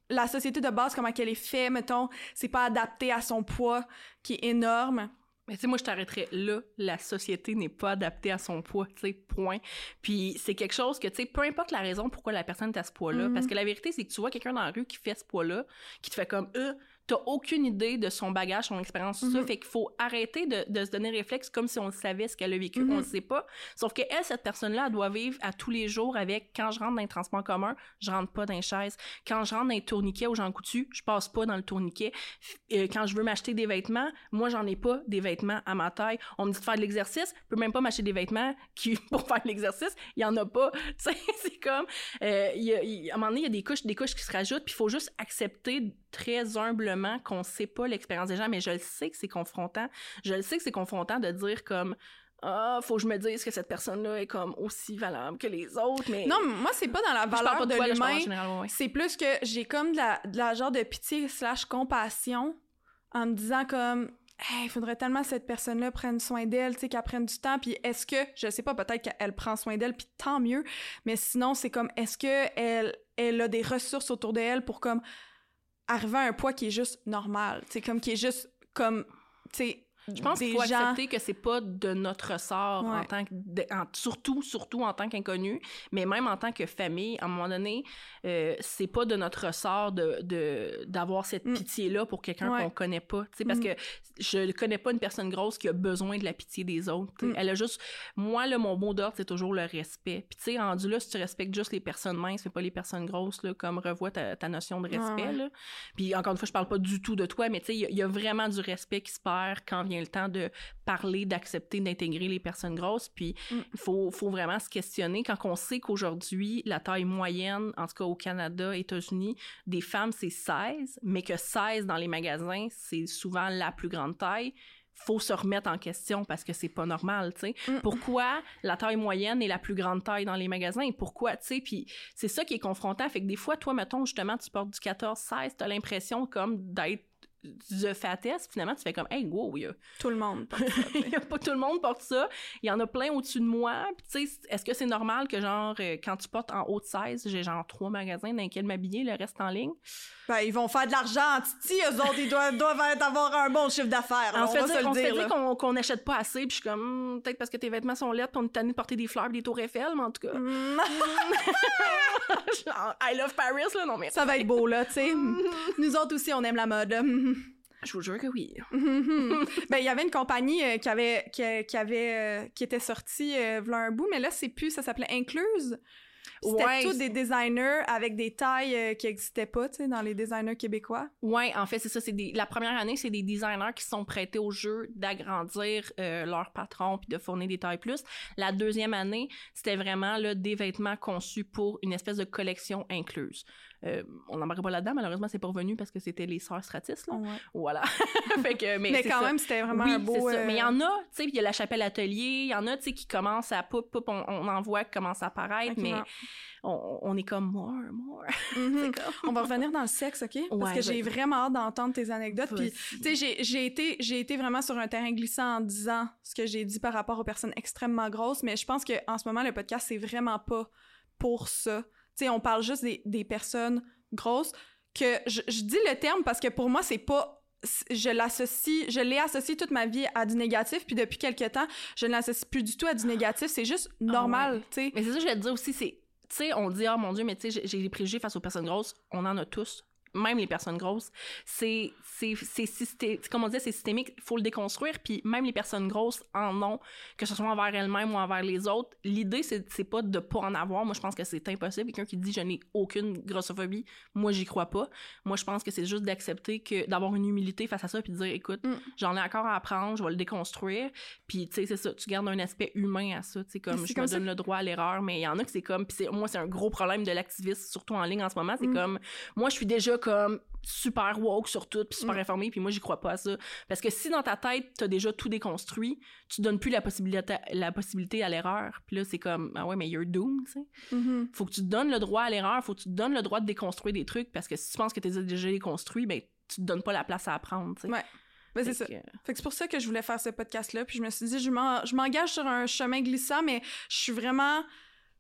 la société de base, comment qu'elle est faite, mettons, c'est pas adapté à son poids, qui est énorme. Mais tu sais, moi, je t'arrêterais là. La société n'est pas adaptée à son poids, tu sais, point. Puis c'est quelque chose que, tu sais, peu importe la raison pourquoi la personne est à ce poids-là, parce mm-hmm. que la vérité, c'est que tu vois quelqu'un dans la rue qui fait ce poids-là, qui te fait comme, euh, t'as aucune idée de son bagage, son expérience, tout ça. Mhm. Fait qu'il faut arrêter de, de, se donner réflexe comme si on savait ce qu'elle a vécu. On mhm. ne sait pas. Sauf que elle, cette personne-là, elle doit vivre à tous les jours avec quand je rentre dans un transport commun, je rentre pas dans les chaises. Quand je rentre dans un tourniquet ou j'en coutu, je passe pas dans le tourniquet. Euh, quand je veux m'acheter des vêtements, moi, j'en ai pas des vêtements à ma taille. On me dit de faire de l'exercice, je peux même pas m'acheter des vêtements qui, pour faire de l'exercice, il y en a pas. Tu sais, c'est comme, euh, y a, à un moment donné, il y a des couches, des couches qui se rajoutent, puis il faut juste accepter très humblement qu'on sait pas l'expérience des gens, mais je le sais que c'est confrontant. Je le sais que c'est confrontant de dire comme ah, faut que je me dise que cette personne-là est comme aussi valable que les autres, mais... Non, moi, c'est pas dans la valeur de, l'humain. C'est plus que j'ai comme de la, de la genre de pitié slash compassion en me disant comme... il faudrait tellement que cette personne-là prenne soin d'elle, tu sais, qu'elle prenne du temps. Puis est-ce que, je sais pas, peut-être qu'elle prend soin d'elle, puis tant mieux. Mais sinon, c'est comme, est-ce que elle, elle a des ressources autour d'elle pour comme arriver à un poids qui est juste normal, c'est comme qui est juste comme tu sais je pense qu'il faut accepter que c'est pas de notre sort en tant que surtout surtout en tant qu'inconnu, mais même en tant que famille, à un moment donné, euh, c'est pas de notre sort de d'avoir cette mm. pitié là pour quelqu'un qu'on connaît pas, tu sais parce mm. que je ne connais pas une personne grosse qui a besoin de la pitié des autres. Mm. Elle a juste moi là mon mot d'ordre c'est toujours le respect. Puis tu sais rendu là si tu respectes juste les personnes minces, mais pas les personnes grosses là comme revois ta, ta notion de respect là. Puis encore une fois je parle pas du tout de toi, mais tu sais il y, a vraiment du respect qui se perd quand le temps de parler, d'accepter, d'intégrer les personnes grosses. Puis il mm. faut, faut vraiment se questionner quand on sait qu'aujourd'hui, la taille moyenne, en tout cas au Canada, États-Unis, des femmes, c'est 16, mais que 16 dans les magasins, c'est souvent la plus grande taille faut se remettre en question parce que c'est pas normal, tu sais. Mm. Pourquoi la taille moyenne est la plus grande taille dans les magasins? Pourquoi, tu sais? Puis c'est ça qui est confrontant. Fait que des fois, toi, mettons, justement, tu portes du 14-16, t'as l'impression comme d'être The Fattest, finalement, tu fais comme, hey, wow, a Tout le monde porte ça. a pas tout le monde porte ça. Il y en a plein au-dessus de moi. tu sais, est-ce que c'est normal que, genre, euh, quand tu portes en haut de 16, j'ai genre trois magasins dans lesquels m'habiller, le reste en ligne? Ben, ils vont faire de l'argent Titi, eux autres, ils doivent, doivent avoir un bon chiffre d'affaires. On, se fait on dire, qu'on n'achète pas assez, puis je suis comme, hmm, peut-être parce que tes vêtements sont puis on est tanné de porter des fleurs des tours Eiffel, mais en tout cas. Mm. I love Paris, là, non, mais. Ça va être beau, là, tu sais. Nous autres aussi, on aime la mode. Je vous jure que oui. ben, il y avait une compagnie euh, qui avait, qui, avait, euh, qui était sortie euh, un bout, mais là, c'est plus, ça s'appelait Incluse. C'était ouais, tous des designers avec des tailles euh, qui n'existaient pas, tu sais, dans les designers québécois. Ouais, en fait, c'est ça. C'est la première année, c'est des designers qui sont prêtés au jeu d'agrandir leur patron puis de fournir des tailles plus. La deuxième année, c'était vraiment là, des vêtements conçus pour une espèce de collection incluse. Euh, on n'embarque pas là-dedans, malheureusement, c'est pas revenu parce que c'était les sœurs Stratis, là. Voilà. mais, quand même, c'était vraiment un beau... Ça. Mais il y en a, tu sais, il y a la chapelle atelier, il y en a, tu sais, qui commencent à poup, poup, on, en voit qui commencent à apparaître, mais on, est comme more, more. Mm-hmm. on va revenir dans le sexe, OK? Parce que j'ai vraiment hâte d'entendre tes anecdotes. Puis, tu sais, j'ai été, j'ai été vraiment sur un terrain glissant en disant ce que j'ai dit par rapport aux personnes extrêmement grosses, mais je pense qu'en ce moment, le podcast, c'est vraiment pas pour ça sais, on parle juste des, des personnes grosses. Que je, je, dis le terme parce que pour moi, c'est pas. Je l'associe, je l'ai associé toute ma vie à du négatif, puis depuis quelques temps, je ne l'associe plus du tout à du négatif. C'est juste ah normal, tu sais. Mais c'est ça que je vais te dire aussi, c'est. Tu sais, on dit, oh mon Dieu, mais tu sais, j'ai des préjugés face aux personnes grosses. On en a tous même les personnes grosses, c'est c'est c'est comme on dit c'est systémique, il faut le déconstruire puis même les personnes grosses en ont que ce soit envers elles-mêmes ou envers les autres. L'idée c'est pas de pas en avoir, moi je pense que c'est impossible quelqu'un qui dit je n'ai aucune grossophobie, moi j'y crois pas. Moi je pense que c'est juste d'accepter que d'avoir une humilité face à ça puis de dire écoute, mm. j'en ai encore à apprendre, je vais le déconstruire. Puis tu sais c'est ça, tu gardes un aspect humain à ça, tu sais comme je me donne le droit à l'erreur, mais il y en a que c'est comme puis moi c'est un gros problème de l'activiste surtout en ligne en ce moment, c'est mm. comme moi je suis déjà comme super woke sur tout, puis super Mm. informé, puis moi, j'y crois pas à ça. Parce que si dans ta tête, t'as déjà tout déconstruit, tu donnes plus la possibilité, la possibilité à l'erreur. Puis là, c'est comme, ah ouais, mais you're doomed, tu sais. Mhm. Faut que tu te donnes le droit à l'erreur, faut que tu te donnes le droit de déconstruire des trucs, parce que si tu penses que t'es déjà déconstruit, ben, tu te donnes pas la place à apprendre, tu sais. Ouais. Ben, c'est ça. que, Fait que c'est pour ça que je voulais faire ce podcast-là. Puis je me suis dit, je m'engage sur un chemin glissant, mais je suis vraiment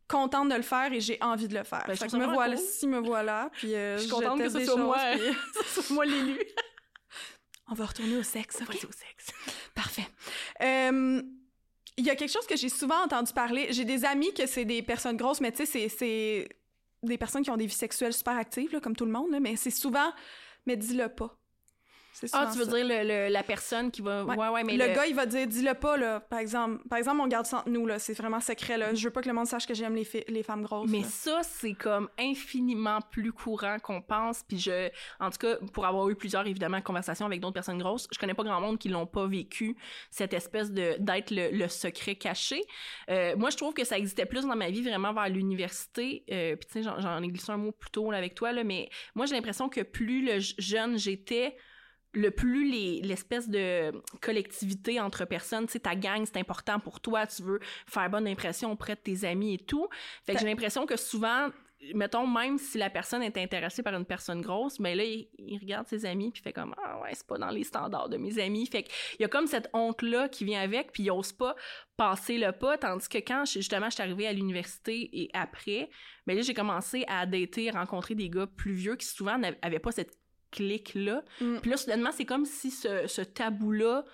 contente de le faire et j'ai envie de le faire. Ben, fait que me vraiment voilà, cool. si me voilà. Puis euh, Je suis contente que teste ce soit moi, puis- moi l'élu. On va retourner au sexe, ok? Vas-y au sexe. Parfait. Euh, Il y a quelque chose que j'ai souvent entendu parler. J'ai des amis que c'est des personnes grosses, mais tu sais, c'est- c'est des personnes qui ont des vies sexuelles super actives, là, comme tout le monde, là, mais c'est souvent, mais dis-le pas. Ah, tu veux ça. dire le, le- la personne qui va. Ouais. Ouais, ouais, mais le, le- gars, il va dire, dis-le pas, là. Par exemple, par exemple, on garde ça entre nous, là. C'est vraiment secret, là. Je veux pas que le monde sache que j'aime les, les femmes grosses. Mais là. ça, c'est comme infiniment plus courant qu'on pense. Puis je, en tout cas, pour avoir eu plusieurs, évidemment, conversations avec d'autres personnes grosses, je connais pas grand monde qui l'ont pas vécu, cette espèce de d'être le, le secret caché. Euh, moi, je trouve que ça existait plus dans ma vie, vraiment vers l'université. Euh, puis tu sais, j'en, ai glissé un mot plus tôt là, avec toi, là, mais moi, j'ai l'impression que plus le jeune j'étais, le plus les- l'espèce de collectivité entre personnes, tu sais, ta gang, c'est important pour toi, tu veux faire bonne impression auprès de tes amis et tout. Fait que j'ai l'impression que souvent, mettons, même si la personne est intéressée par une personne grosse, mais là, il, il regarde ses amis puis fait comme ah ouais, c'est pas dans les standards de mes amis. Fait qu'il y a comme cette honte là qui vient avec puis il ose pas passer le pas tandis que quand justement je suis arrivée à l'université et après, ben là j'ai commencé à dater, rencontrer des gars plus vieux qui souvent n'avaient avaient pas cette clique là. Mm. Puis là soudainement, c'est comme si ce, ce tabou là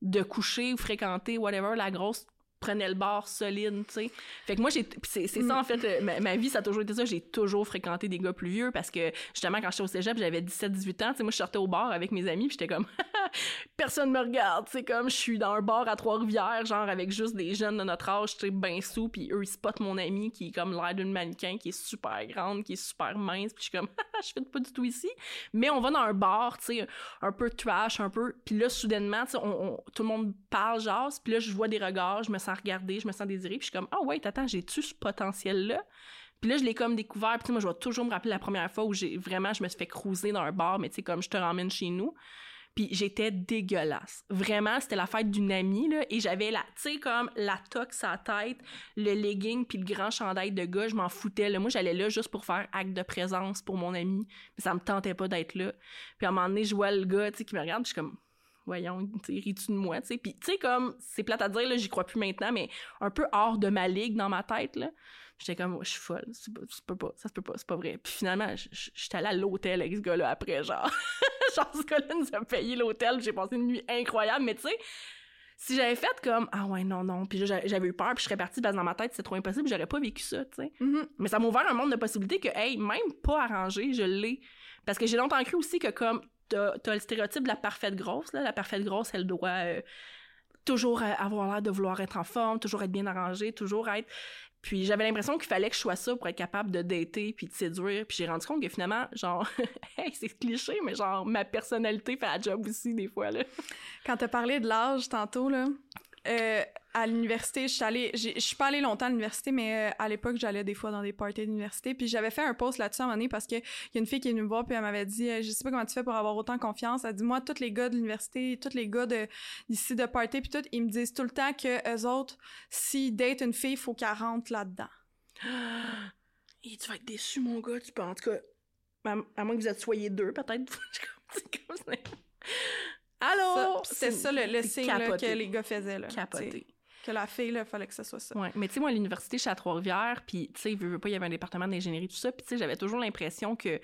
de coucher ou fréquenter whatever la grosse prenait le bord solide, tu sais. Fait que moi, j'ai... c'est ça, en fait, euh, ma, ma vie, ça a toujours été ça. J'ai toujours fréquenté des gars plus vieux parce que, justement, quand j'étais au cégep, j'avais 17-18 ans, tu sais, moi, je sortais au bar avec mes amis puis j'étais comme... Personne me regarde, tu sais, comme je suis dans un bar à Trois-Rivières, genre, avec juste des jeunes de notre âge, tu sais, ben sous, puis eux, ils spotent mon ami qui est comme l'air d'une mannequin, qui est super grande, qui est super mince, puis je suis comme... je fais pas du tout ici. Mais on va dans un bar, tu sais, un peu trash, un peu. Puis là, soudainement, tu sais, on- tout le monde parle, jase. Puis là, je vois des regards, je me sens regardée, je me sens désirée. Puis je suis comme, ah ouais, attends, j'ai-tu ce potentiel-là? Puis là, je l'ai comme découvert. Puis moi, je vais toujours me rappeler la première fois où j'ai vraiment, je me suis fait cruiser dans un bar, mais tu sais, comme je te ramène chez nous. Puis j'étais dégueulasse. Vraiment, c'était la fête d'une amie, là, et j'avais la, tu sais, comme la toque à tête, le legging, puis le grand chandail de gars, je m'en foutais, là. Moi, j'allais là juste pour faire acte de présence pour mon ami, mais ça me tentait pas d'être là. Puis à un moment donné, je vois le gars, tu sais, qui me regarde, puis je suis comme, voyons, ris-tu de moi, tu sais. Puis, tu sais, comme, c'est plate à dire, là, j'y crois plus maintenant, mais un peu hors de ma ligue dans ma tête, là. J'étais comme, je suis folle, ça se peut pas, ça se peut pas, c'est pas vrai. Puis finalement, j'étais allée à l'hôtel avec ce gars-là après, genre. genre, ce gars-là nous a payé l'hôtel, j'ai passé une nuit incroyable, mais tu sais, si j'avais fait comme, ah ouais, non, non, puis j'avais eu peur, puis je serais partie parce que dans ma tête, c'est trop impossible, j'aurais pas vécu ça, tu sais. Mhm. Mais ça m'a ouvert un monde de possibilités que, hey, même pas arrangé, je l'ai. Parce que j'ai longtemps cru aussi que comme t'as as le stéréotype de la parfaite grosse, là, la parfaite grosse, elle doit euh, toujours euh, avoir l'air de vouloir être en forme, toujours être bien arrangée, toujours être... Puis j'avais l'impression qu'il fallait que je sois ça pour être capable de dater puis de séduire. Puis j'ai rendu compte que finalement, genre, hey, c'est cliché, mais genre, ma personnalité fait la job aussi des fois, là. Quand t'as parlé de l'âge tantôt, là, euh, à l'université, je suis allée, je suis pas allée longtemps à l'université, mais euh, à l'époque, j'allais des fois dans des parties d'université, puis j'avais fait un post là-dessus à un moment donné parce que y a une fille qui est venue me voir, puis elle m'avait dit, euh, je sais pas comment tu fais pour avoir autant confiance. Elle dit, moi, tous les gars de l'université, tous les gars de d'ici de party, puis tout, ils me disent tout le temps que eux autres, s'ils datent une fille, il faut qu'elle rentre là-dedans. Et tu vas être déçu, mon gars, tu peux, en tout cas, à, à moins que vous êtes soyez deux, peut-être. C'est. Allô? C'était ça le, le c'est signe là, que les gars faisaient. Là, Capoté. t'sais. Que la fille, il fallait que ce soit ça. Ouais, mais tu sais, moi, à l'université, je suis à Trois-Rivières, puis tu sais, veux, veux pas, il y avait un département d'ingénierie, tout ça, puis tu sais, j'avais toujours l'impression que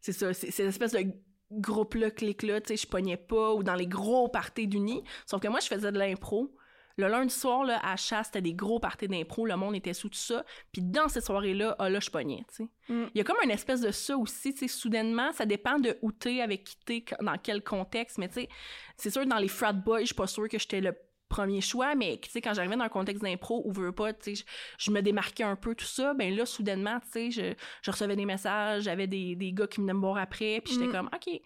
c'est ça, c'est c'est l'espèce de groupe-là, clique-là, tu sais, je pognais pas, ou dans les gros parties d'uni. Sauf que moi, je faisais de l'impro. Le lundi soir, là, à chasse, c'était des gros parties d'impro, le monde était sous tout ça. Puis dans cette soirée-là, ah là, je pognais, tu sais. Mm. Il y a comme une espèce de ça aussi, tu sais, soudainement, ça dépend de où t'es, avec qui t'es, dans quel contexte, mais tu sais, c'est sûr, dans les frat boys, je suis pas sûre que j'étais le premier choix, mais tu sais, quand j'arrivais dans un contexte d'impro où veux pas, tu sais, je, je me démarquais un peu, tout ça, ben là, soudainement, tu sais, je, je recevais des messages, j'avais des, des gars qui venaient me voir après, puis j'étais Mm. comme, OK,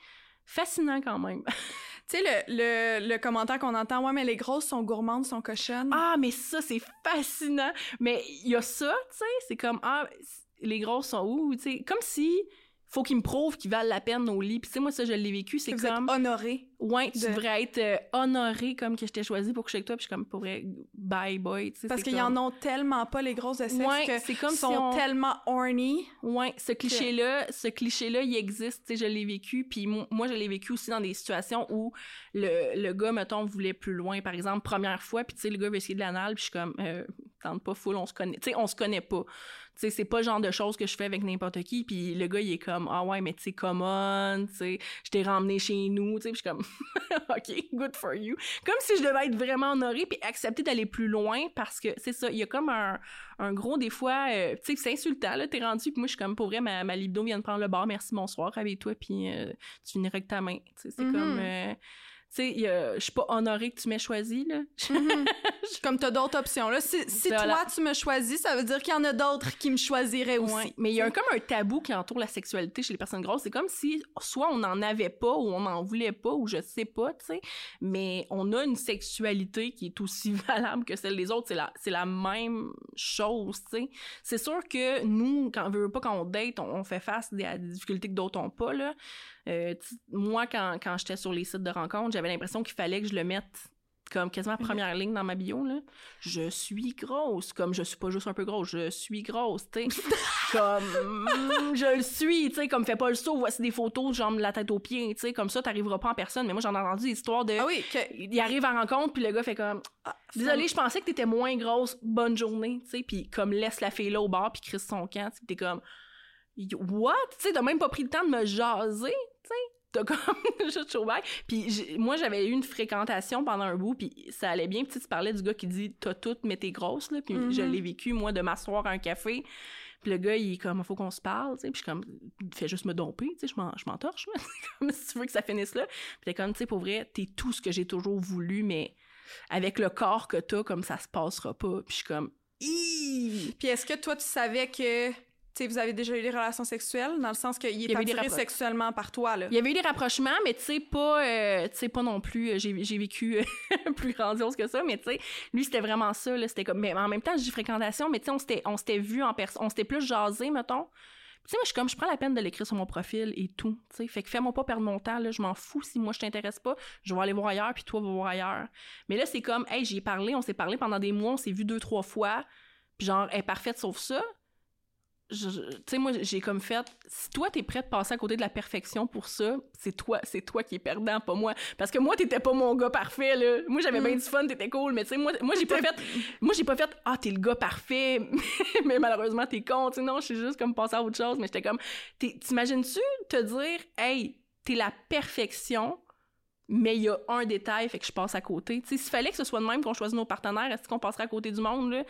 fascinant quand même. Tu sais, le, le, le commentaire qu'on entend, ouais, mais les grosses sont gourmandes, sont cochonnes. ah, mais ça, c'est fascinant! Mais il y a ça, tu sais, c'est comme, ah, les grosses sont où, tu sais, comme si faut qu'ils me prouvent qu'ils valent la peine au lit. Puis tu sais, moi, ça, je l'ai vécu, c'est comme... Êtes honoré. Ouais, tu de- devrais être euh, honoré comme que je t'ai choisi pour coucher avec toi, puis je suis comme, pour vrai, bye boy, tu sais. Parce c'est qu'il y comme- en a tellement pas, les grosses de sexe, Ouais, que c'est comme si sont on- tellement horny. Ouais, ce cliché-là, ce cliché-là, il existe, tu sais, je l'ai vécu, puis mo- moi, je l'ai vécu aussi dans des situations où le, le gars, mettons, voulait plus loin, par exemple, première fois, puis tu sais, le gars veut essayer de l'anal, puis je suis comme, euh, tente pas full, on se connaît, tu sais, on se connaît pas. Tu sais, c'est pas le genre de choses que je fais avec n'importe qui, puis le gars, il est comme, ah ouais, mais tu sais, come on, tu sais, je t'ai ramené chez nous, tu sais, puis je suis comme, ok, good for you. Comme si je devais être vraiment honorée, puis accepter d'aller plus loin, parce que c'est ça, il y a comme un, un gros, des fois, euh, tu sais, c'est insultant, là, t'es rendu, puis moi, je suis comme, pour vrai, ma, ma libido vient de prendre le bar, merci, bonsoir, réveille-toi, puis euh, tu finiras avec ta main, tu sais, c'est Mhm. comme... euh, tu sais, je suis pas honorée que tu m'aies choisi, là. Mhm. Comme t'as d'autres options. Là, si si Voilà. toi, tu me choisis, ça veut dire qu'il y en a d'autres qui me choisiraient aussi. Ouais. Mais il y a un- comme un tabou qui entoure la sexualité chez les personnes grosses. C'est comme si soit on n'en avait pas ou on n'en voulait pas ou je sais pas, tu sais. Mais on a une sexualité qui est aussi valable que celle des autres. C'est la, c'est la même chose, tu sais. C'est sûr que nous, quand on veut pas quand on date, on, on fait face à des difficultés que d'autres ont pas, là. Euh, moi, quand, quand j'étais sur les sites de rencontres, j'avais l'impression qu'il fallait que je le mette comme quasiment première ligne dans ma bio, là. Je suis grosse. Comme je suis pas juste un peu grosse, je suis grosse, tu sais. comme, mm, je le suis, tu sais, comme fais pas le saut, voici des photos, genre de la tête aux pieds, tu sais, comme ça, t'arriveras pas en personne. Mais moi, j'en ai entendu des histoires de. Ah oui, que... Il arrive à rencontre, puis le gars fait comme. Ah, Désolé, je pensais que t'étais moins grosse, bonne journée, tu sais, puis comme laisse la fille là au bar, puis crisse son camp, tu sais, t'es comme. What? Tu sais, t'as même pas pris le temps de me jaser, tu sais. T'as comme juste chaud. Puis moi, j'avais eu une fréquentation pendant un bout, puis ça allait bien. Puis tu parlais du gars qui dit T'as tout, mais t'es grosse, là. Puis Mhm. je l'ai vécu, moi, de m'asseoir à un café. Puis le gars, il est comme Faut qu'on se parle, tu sais. Puis je suis comme Fais juste me domper, tu sais, je m'en- je m'entorche, comme si tu veux que ça finisse là. Puis comme, tu sais, pour vrai, t'es tout ce que j'ai toujours voulu, mais avec le corps que t'as, comme ça se passera pas. Puis je suis comme! Puis est-ce que toi, tu savais que... Tu sais, vous avez déjà eu des relations sexuelles, dans le sens qu'il est attiré sexuellement par toi, là. Il y avait eu des rapprochements, mais tu sais, pas, euh, tu sais, pas non plus, euh, j'ai j'ai vécu euh, plus grandiose que ça, mais tu sais, lui, c'était vraiment ça, là, c'était comme, mais en même temps, je dis fréquentation, mais tu sais, on s'était, vu en personne, on s'était plus jasé, mettons. Puis, Tu sais, moi, je suis comme, je prends la peine de l'écrire sur mon profil et tout, tu sais. Fait que fais-moi pas perdre mon temps, là. Je m'en fous si moi je t'intéresse pas. Je vais aller voir ailleurs, puis toi, va voir ailleurs. Mais là, c'est comme, hey, j'y ai parlé, on s'est parlé pendant des mois, on s'est vu deux, trois fois. Puis genre, elle est parfaite sauf ça. Tu sais, moi, j'ai comme fait, si toi, t'es prête à passer à côté de la perfection pour ça, c'est toi, c'est toi qui es perdant, pas moi. Parce que moi, t'étais pas mon gars parfait, là. Moi, j'avais Mm. bien du fun, t'étais cool, mais tu sais, moi, moi j'ai pas fait, moi, j'ai pas fait, ah, t'es le gars parfait, mais malheureusement, t'es con, tu sais, non, je suis juste comme passé à autre chose, mais j'étais comme, t'imagines-tu te dire, hey, t'es la perfection, mais il y a un détail, fait que je passe à côté. Tu sais, s'il fallait que ce soit de même qu'on choisit nos partenaires, est-ce qu'on passerait à côté du monde, là?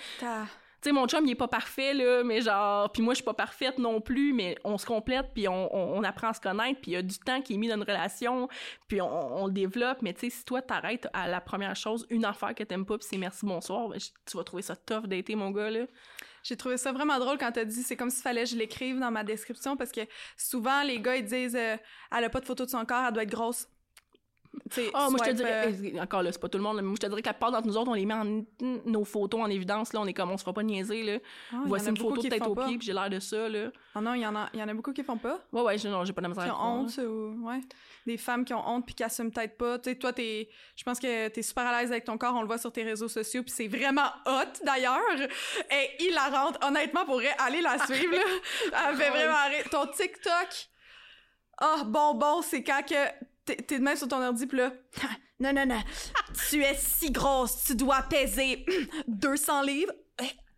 Tu sais, mon chum, il est pas parfait, là, mais genre... Puis moi, je suis pas parfaite non plus, mais on se complète, puis on, on, apprend à se connaître, puis il y a du temps qui est mis dans une relation, puis on, on le développe. Mais tu sais, si toi, t'arrêtes à la première chose, une affaire que t'aimes pas, puis c'est merci, bonsoir, ben, tu vas trouver ça tough d'être mon gars, là. J'ai trouvé ça vraiment drôle quand t'as dit c'est comme s'il fallait que je l'écrive dans ma description parce que souvent les gars ils disent euh, elle a pas de photo de son corps, elle doit être grosse. Ah, moi, je te dirais... euh, Encore là, c'est pas tout le monde, mais moi, je te dirais que la plupart d'entre nous autres, on les met en... nos photos en évidence, là, on est comme, on se fera pas niaiser, là. ah, Voici une photo de tête aux pas. pieds, puis j'ai l'air de ça, là. Ah non, il y en a, y en a beaucoup qui font pas? Ouais, ouais, non, j'ai pas de misère Qui ont honte ou ouais, des femmes qui ont honte puis qui assument peut-être pas. Tu sais, toi t'es, je pense que t'es super à l'aise avec ton corps, on le voit sur tes réseaux sociaux puis c'est vraiment hot d'ailleurs. Et hilarante, honnêtement, pourrait aller la suivre là. Elle fait vraiment rire. Ton TikTok, ah bonbon, c'est quand que t'es, de même sur ton ordi puis là. Non, non, non. tu es si grosse, tu dois peser 200 livres.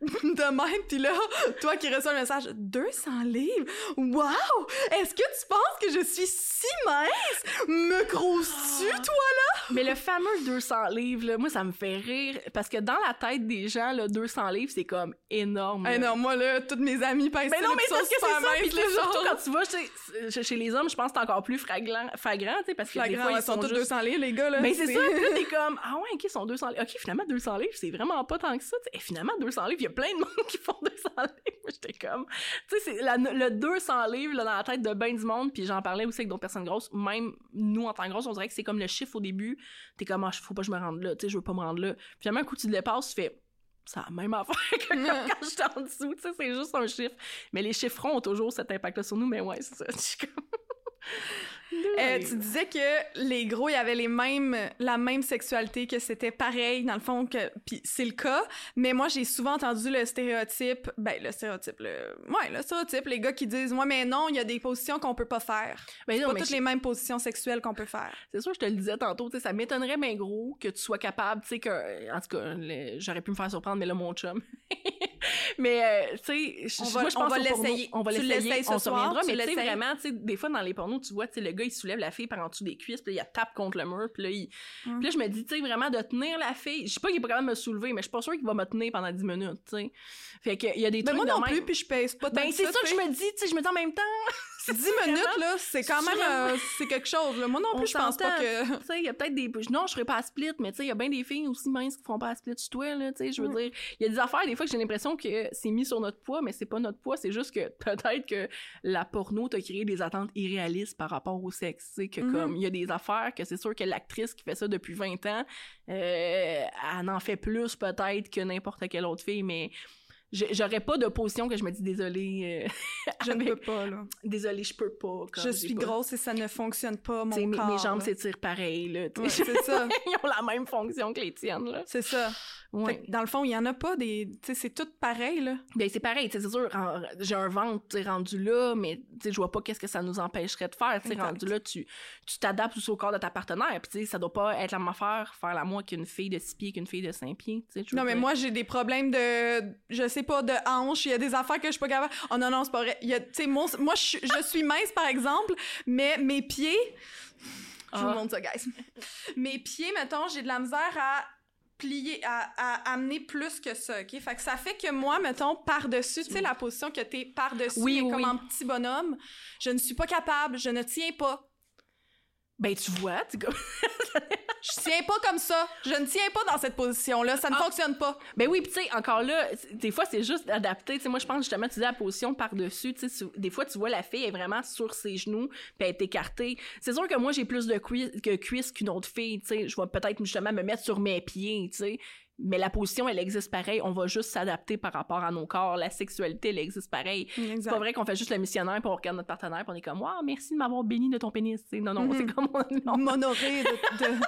De même, puis là, toi qui reçois le message 200 livres, wow! Est-ce que tu penses que je suis si mince? Me grosses-tu, toi? Mais le fameux 200 livres, là, moi, ça me fait rire. Parce que dans la tête des gens, là, 200 livres, c'est comme énorme. Eh là. non, moi, là, toutes mes amies pensent Mais non, mais c'est parce que c'est ça. Minces, là, là, surtout quand tu vas chez, les hommes, je pense que c'est encore plus flagrant, flagrant tu sais, parce que des Flagrant, fois, ouais, ils sont sont tous juste... 200 livres, les gars, là. Mais c'est ça, là, t'es comme, ah ouais, ok, ils sont 200 livres. Ok, finalement, 200 livres, c'est vraiment pas tant que ça. tu sais. Et finalement, 200 livres, il y a plein de monde qui font 200 livres. Moi, j'étais comme, tu sais, le 200 livres, là, dans la tête de ben du monde, puis j'en parlais aussi avec d'autres personnes grosses. Même nous, en tant que grosses, on dirait que c'est comme le chiffre au début. T'es comme, ah, faut pas que je me rende là, tu sais, je veux pas me rendre là. Puis finalement, un coup, tu le dépasses, tu fais, c'est la même affaire que comme quand j'étais en dessous, tu sais, c'est juste un chiffre. Mais les chiffrons ont toujours cet impact-là sur nous, mais ouais, c'est ça. Euh, tu disais que les gros, il y avait les mêmes, la même sexualité, que c'était pareil, dans le fond, que, puis c'est le cas, mais moi, j'ai souvent entendu le stéréotype, ben, le stéréotype, le, ouais, le stéréotype, les gars qui disent, ouais, mais non, il y a des positions qu'on peut pas faire. Ben non, pas mais toutes je- les mêmes positions sexuelles qu'on peut faire. C'est sûr, je te le disais tantôt, tu sais, ça m'étonnerait, mais gros, que tu sois capable, tu sais, que, en tout cas, j'aurais pu me faire surprendre, mais là, mon chum. mais, euh, tu sais, On va- moi, je on pense va au porno, l'essayer. On va l'essayer, on se reviendra, mais tu sais, vraiment, tu sais, des fois, dans les pornos, tu vois, tu sais, le gars, il soulève la fille par en dessous des cuisses, puis il tape contre le mur, puis là, il... Mm. Puis là, je me dis, tu sais, vraiment, de tenir la fille, je sais pas qu'il est pas capable de me soulever, mais je suis pas sûre qu'il va me tenir pendant 10 minutes, tu sais. Fait que, il y a des Mais trucs moi non même. plus, puis je pèse pas tant Ben, c'est ça que je me dis, tu sais, je me dis en même temps, 10 minutes, là, c'est quand même, euh, c'est quelque chose, là. Moi non On plus, je pense pas que... tu sais, il y a peut-être des. Non, je ferais pas à split, mais tu sais, il y a bien des filles aussi minces qui font pas à split sur toi, là. Tu sais, je veux Mm. dire, il y a des affaires, des fois, que j'ai l'impression que c'est mis sur notre poids, mais c'est pas notre poids, c'est juste que peut-être que la porno t'a créé des attentes irréalistes par rapport au sexe. Tu sais, que Mhm. comme, il y a des affaires que c'est sûr que l'actrice qui fait ça depuis 20 ans, euh, elle en fait plus peut-être que n'importe quelle autre fille, mais. J'aurais pas de position que je me dis désolé, Je ne peux pas, là. désolé, je peux pas. comme, Je suis pas- grosse et ça ne fonctionne pas, mon mes, corps. mes jambes s'étirent pareil, là. Ouais, c'est ça. Ils ont la même fonction que les tiennes, là. C'est ça. Ouais. Fait que, dans le fond, il y en a pas des... Tu c'est tout pareil, là. Ben, c'est pareil, tu c'est sûr, j'ai un ventre, tu rendu là, mais, tu je vois pas qu'est-ce que ça nous empêcherait de faire, tu rendu là, tu tu t'adaptes aussi au corps de ta partenaire, puis tu sais, ça doit pas être la même affaire faire la moi qu'une fille de 6 pieds qu'une fille de 5 pieds, tu Non, mais dire. moi, j'ai des problèmes de... Je sais pas, de hanches. Il y a des affaires que je suis pas capable... Oh non, non, c'est pas vrai. Il y a... Tu sais, mon- moi, je suis- je suis mince, par exemple, mais mes pieds... Je vous Ah. montre ça, guys. Mes pieds, mettons, j'ai de la misère à plier, à, à amener plus que ça, OK? Fait que ça fait que moi, mettons, par-dessus, tu sais, la position que t'es par-dessus, Oui, mais oui, comme oui. en petit bonhomme, je ne suis pas capable, je ne tiens pas. Ben, tu vois, tu Je tiens pas comme ça. Je ne tiens pas dans cette position-là. Ça ne Ah. fonctionne pas. Ben oui, puis tu sais, encore là, des fois, c'est juste adapté. Tu sais, moi, je pense justement, tu dis la position par-dessus. Tu sais, des fois, tu vois la fille est vraiment sur ses genoux, puis elle est écartée. C'est sûr que moi, j'ai plus de cuisses que cuisses qu'une autre fille. Tu sais, je vais peut-être justement me mettre sur mes pieds, tu sais. Mais la position, elle existe pareil. On va juste s'adapter par rapport à nos corps. La sexualité, elle existe pareil. C'est pas vrai qu'on fait juste le missionnaire, puis on regarde notre partenaire, puis on est comme, wow, merci de m'avoir béni de ton pénis. Non, non, c'est comme, on, M'honorer de... de-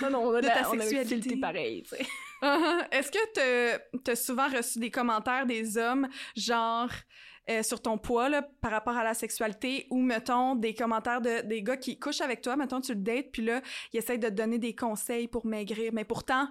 non, non, on a de ta sexualité. pareille, tu sais. Uh-huh. Est-ce que t'as- t'as souvent reçu des commentaires des hommes, genre euh, sur ton poids, là, par rapport à la sexualité, ou, mettons, des commentaires de, des gars qui couchent avec toi, mettons, tu le dates, puis là, ils essayent de te donner des conseils pour maigrir, mais pourtant...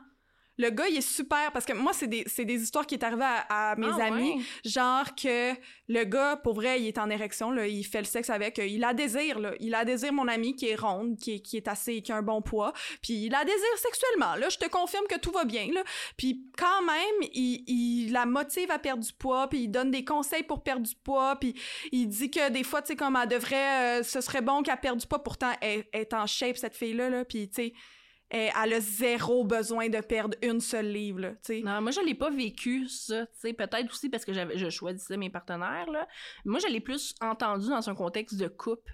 Le gars, il est super parce que moi, c'est des, c'est des histoires qui est arrivées à, à mes Ah, amis. ouais. Genre que le gars, pour vrai, il est en érection, là, il fait le sexe avec, euh, il a désir, là. Il a désir mon ami qui est ronde, qui est, qui est assez, qui a un bon poids. Puis il a désir sexuellement, là. Je te confirme que tout va bien, là. Puis quand même, il, il la motive à perdre du poids, puis il donne des conseils pour perdre du poids, puis il dit que des fois, tu sais, comme elle devrait, euh, ce serait bon qu'elle perde du poids. Pourtant, elle, elle est en shape, cette fille-là, là. Puis, tu sais, elle, a zéro besoin de perdre une seule livre, là. Non, moi, je l'ai pas vécu, ça. Tu peut-être aussi parce que je choisissais mes partenaires, là. Moi, je l'ai plus entendu dans un contexte de couple.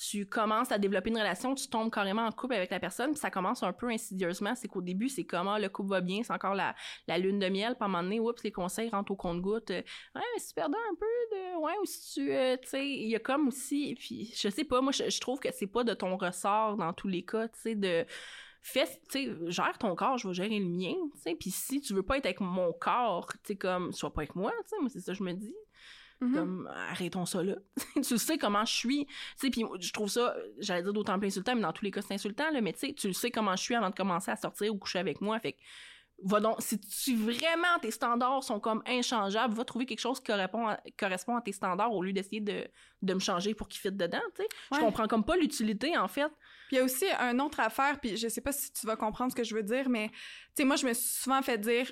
Tu commences à développer une relation, tu tombes carrément en couple avec la personne, puis ça commence un peu insidieusement. C'est qu'au début, c'est comment le couple va bien, c'est encore la, la lune de miel, puis à un moment donné, les conseils rentrent au compte-goutte. Ouais, mais si tu perdais un peu de. Ouais, ou si tu. euh, tu sais, il y a comme aussi. Puis, je sais pas, moi, je, je trouve que c'est pas de ton ressort dans tous les cas, tu sais, de fais, tu sais, gère ton corps, je vais gérer le mien, tu sais, puis si tu veux pas être avec mon corps, tu sais, comme, sois pas avec moi, tu sais, moi, c'est ça que je me dis, Mhm. comme, arrêtons ça là, tu sais comment je suis, tu sais, puis je trouve ça, j'allais dire d'autant plus insultant, mais dans tous les cas, c'est insultant, là, mais tu sais, tu sais comment je suis avant de commencer à sortir ou coucher avec moi, fait que, va donc, si tu vraiment tes standards sont comme inchangeables, va trouver quelque chose qui correspond à, correspond à tes standards au lieu d'essayer de, de me changer pour qu'ils fit dedans, tu sais. Je comprends comme pas l'utilité, en fait. Il y a aussi un autre affaire, puis je sais pas si tu vas comprendre ce que je veux dire, mais tu sais, moi, je me suis souvent fait dire,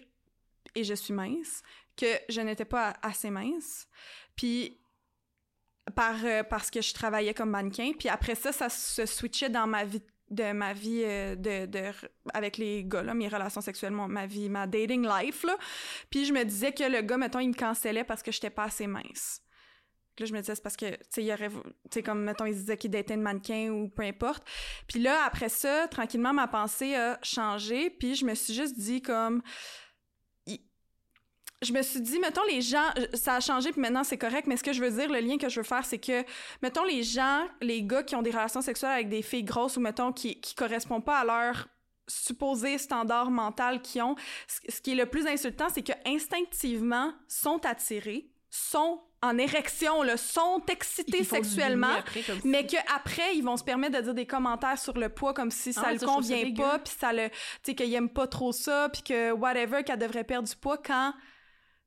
et je suis mince, que je n'étais pas assez mince. Puis par, euh, parce que je travaillais comme mannequin. Puis après ça, ça se switchait dans ma vie de ma vie euh, de avec les gars là, mes relations sexuelles, mon- ma vie, ma dating life là. Puis je me disais que le gars mettons il me cancellait parce que j'étais pas assez mince. Là je me disais c'est parce que tu sais il y aurait tu sais comme mettons il disait qu'il datait une mannequin ou peu importe. Puis là après ça, tranquillement ma pensée a changé, puis je me suis juste dit comme je me suis dit, mettons, les gens, ça a changé, puis maintenant c'est correct, mais ce que je veux dire, le lien que je veux faire, c'est que, mettons, les gens, les gars qui ont des relations sexuelles avec des filles grosses ou, mettons, qui, qui correspondent pas à leur supposé standard mental qu'ils ont, ce qui est le plus insultant, c'est que instinctivement sont attirés, sont en érection, le sont excités sexuellement, mais qu'après, ils vont se permettre de dire des commentaires sur le poids comme si ça ah, le convient pas, puis ça le, tu sais, qu'ils aiment pas trop ça, puis que whatever, qu'elle devrait perdre du poids quand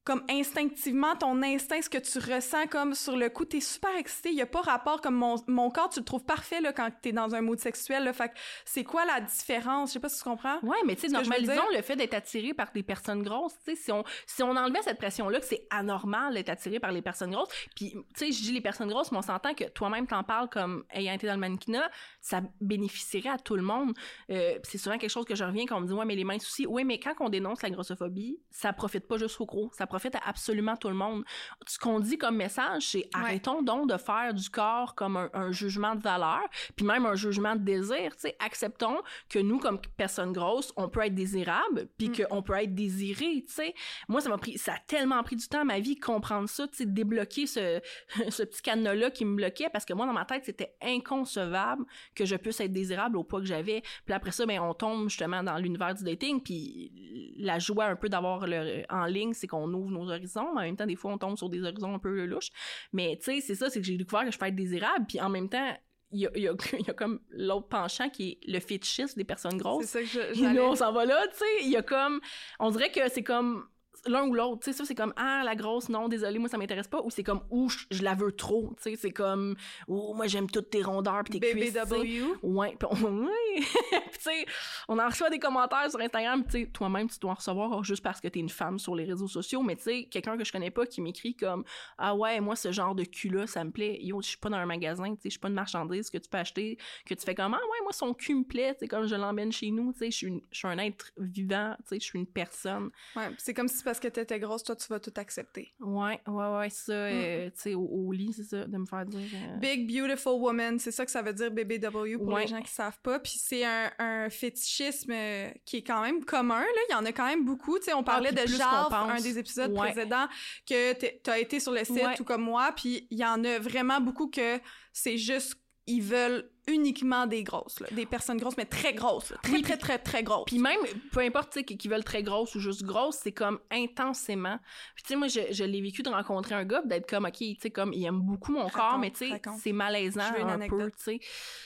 comme instinctivement, ton instinct, ce que tu ressens comme sur le coup, t'es super excité. Il y a pas rapport comme mon, mon corps, tu le trouves parfait là, quand t'es dans un mood sexuel. Là, fait c'est quoi la différence? Je sais pas si tu comprends. Ouais, mais tu sais, normalisons le fait d'être attiré par des personnes grosses. Tu sais, si on, si on enlevait cette pression-là, que c'est anormal d'être attiré par les personnes grosses, puis tu sais, je dis les personnes grosses, mais on s'entend que toi-même t'en parles comme ayant été dans le mannequinat, ça bénéficierait à tout le monde. Euh, c'est souvent quelque chose que je reviens quand on me dit, ouais, mais les mains aussi. Oui, mais quand on dénonce la grossophobie, ça profite pas juste aux gros, ça profite à absolument tout le monde. Ce qu'on dit comme message, c'est arrêtons donc de faire du corps comme un, jugement de valeur, puis même un jugement de désir. Tu sais, acceptons que nous, comme personnes grosses, on peut être désirable, puis mm. qu'on peut être désiré. Tu sais, moi, ça m'a pris, ça a tellement pris du temps à ma vie comprendre ça, tu sais, débloquer ce, ce petit cadenas-là qui me bloquait, parce que moi, dans ma tête, c'était inconcevable que je puisse être désirable au poids que j'avais. Puis après ça, ben, on tombe justement dans l'univers du dating, puis la joie un peu d'avoir en ligne, c'est qu'on ouvre nos horizons. En même temps, des fois, on tombe sur des horizons un peu louches. Mais tu sais, c'est ça, c'est que j'ai découvert que je peux être désirable. Puis en même temps, il y a, y, a, y a, comme l'autre penchant qui est le fétichisme des personnes grosses. C'est ça que je, on s'en va là, tu sais. Il y a comme... On dirait que c'est comme l'un ou l'autre, tu sais, ça c'est comme ah la grosse non désolé moi ça m'intéresse pas ou c'est comme ou je, la veux trop, tu sais, c'est comme ou moi j'aime toutes tes rondeurs puis tes cuisses. BBW. Ouais, pis on, ouais. tu sais, on en reçoit des commentaires sur Instagram, tu sais, toi-même tu dois en recevoir juste parce que t'es une femme sur les réseaux sociaux, mais tu sais, quelqu'un que je connais pas qui m'écrit comme ah ouais, moi ce genre de cul là, ça me plaît. Yo, je suis pas dans un magasin, tu sais, je suis pas une marchandise que tu peux acheter, que tu fais comme ah ouais, moi son cul me plaît, tu sais comme je l'emmène chez nous, tu sais, je suis un être vivant, tu sais, je suis une personne. Ouais, c'est comme si parce que t'étais grosse, toi, tu vas tout accepter. Ouais, ouais, ouais, ça, mm. euh, tu sais, au, lit, c'est ça, de me faire dire. Euh, Big Beautiful Woman, c'est ça que ça veut dire BBW pour les gens qui savent pas. Puis c'est un, un, fétichisme euh, qui est quand même commun, là. Il y en a quand même beaucoup. Tu sais, on ah, parlait de genre un des épisodes précédents, que t'as été sur le site, tout comme moi. Puis il y en a vraiment beaucoup que c'est juste ils veulent uniquement des grosses, là. des personnes grosses, mais très grosses, très, très, très, très, grosses. Puis même, peu importe, qu'ils veulent très grosses ou juste grosses, c'est comme intensément. Puis tu sais, moi, je, je l'ai vécu de rencontrer un gars, d'être comme, OK, tu sais, comme, il aime beaucoup mon corps, mais tu sais, c'est malaisant un peu, tu sais.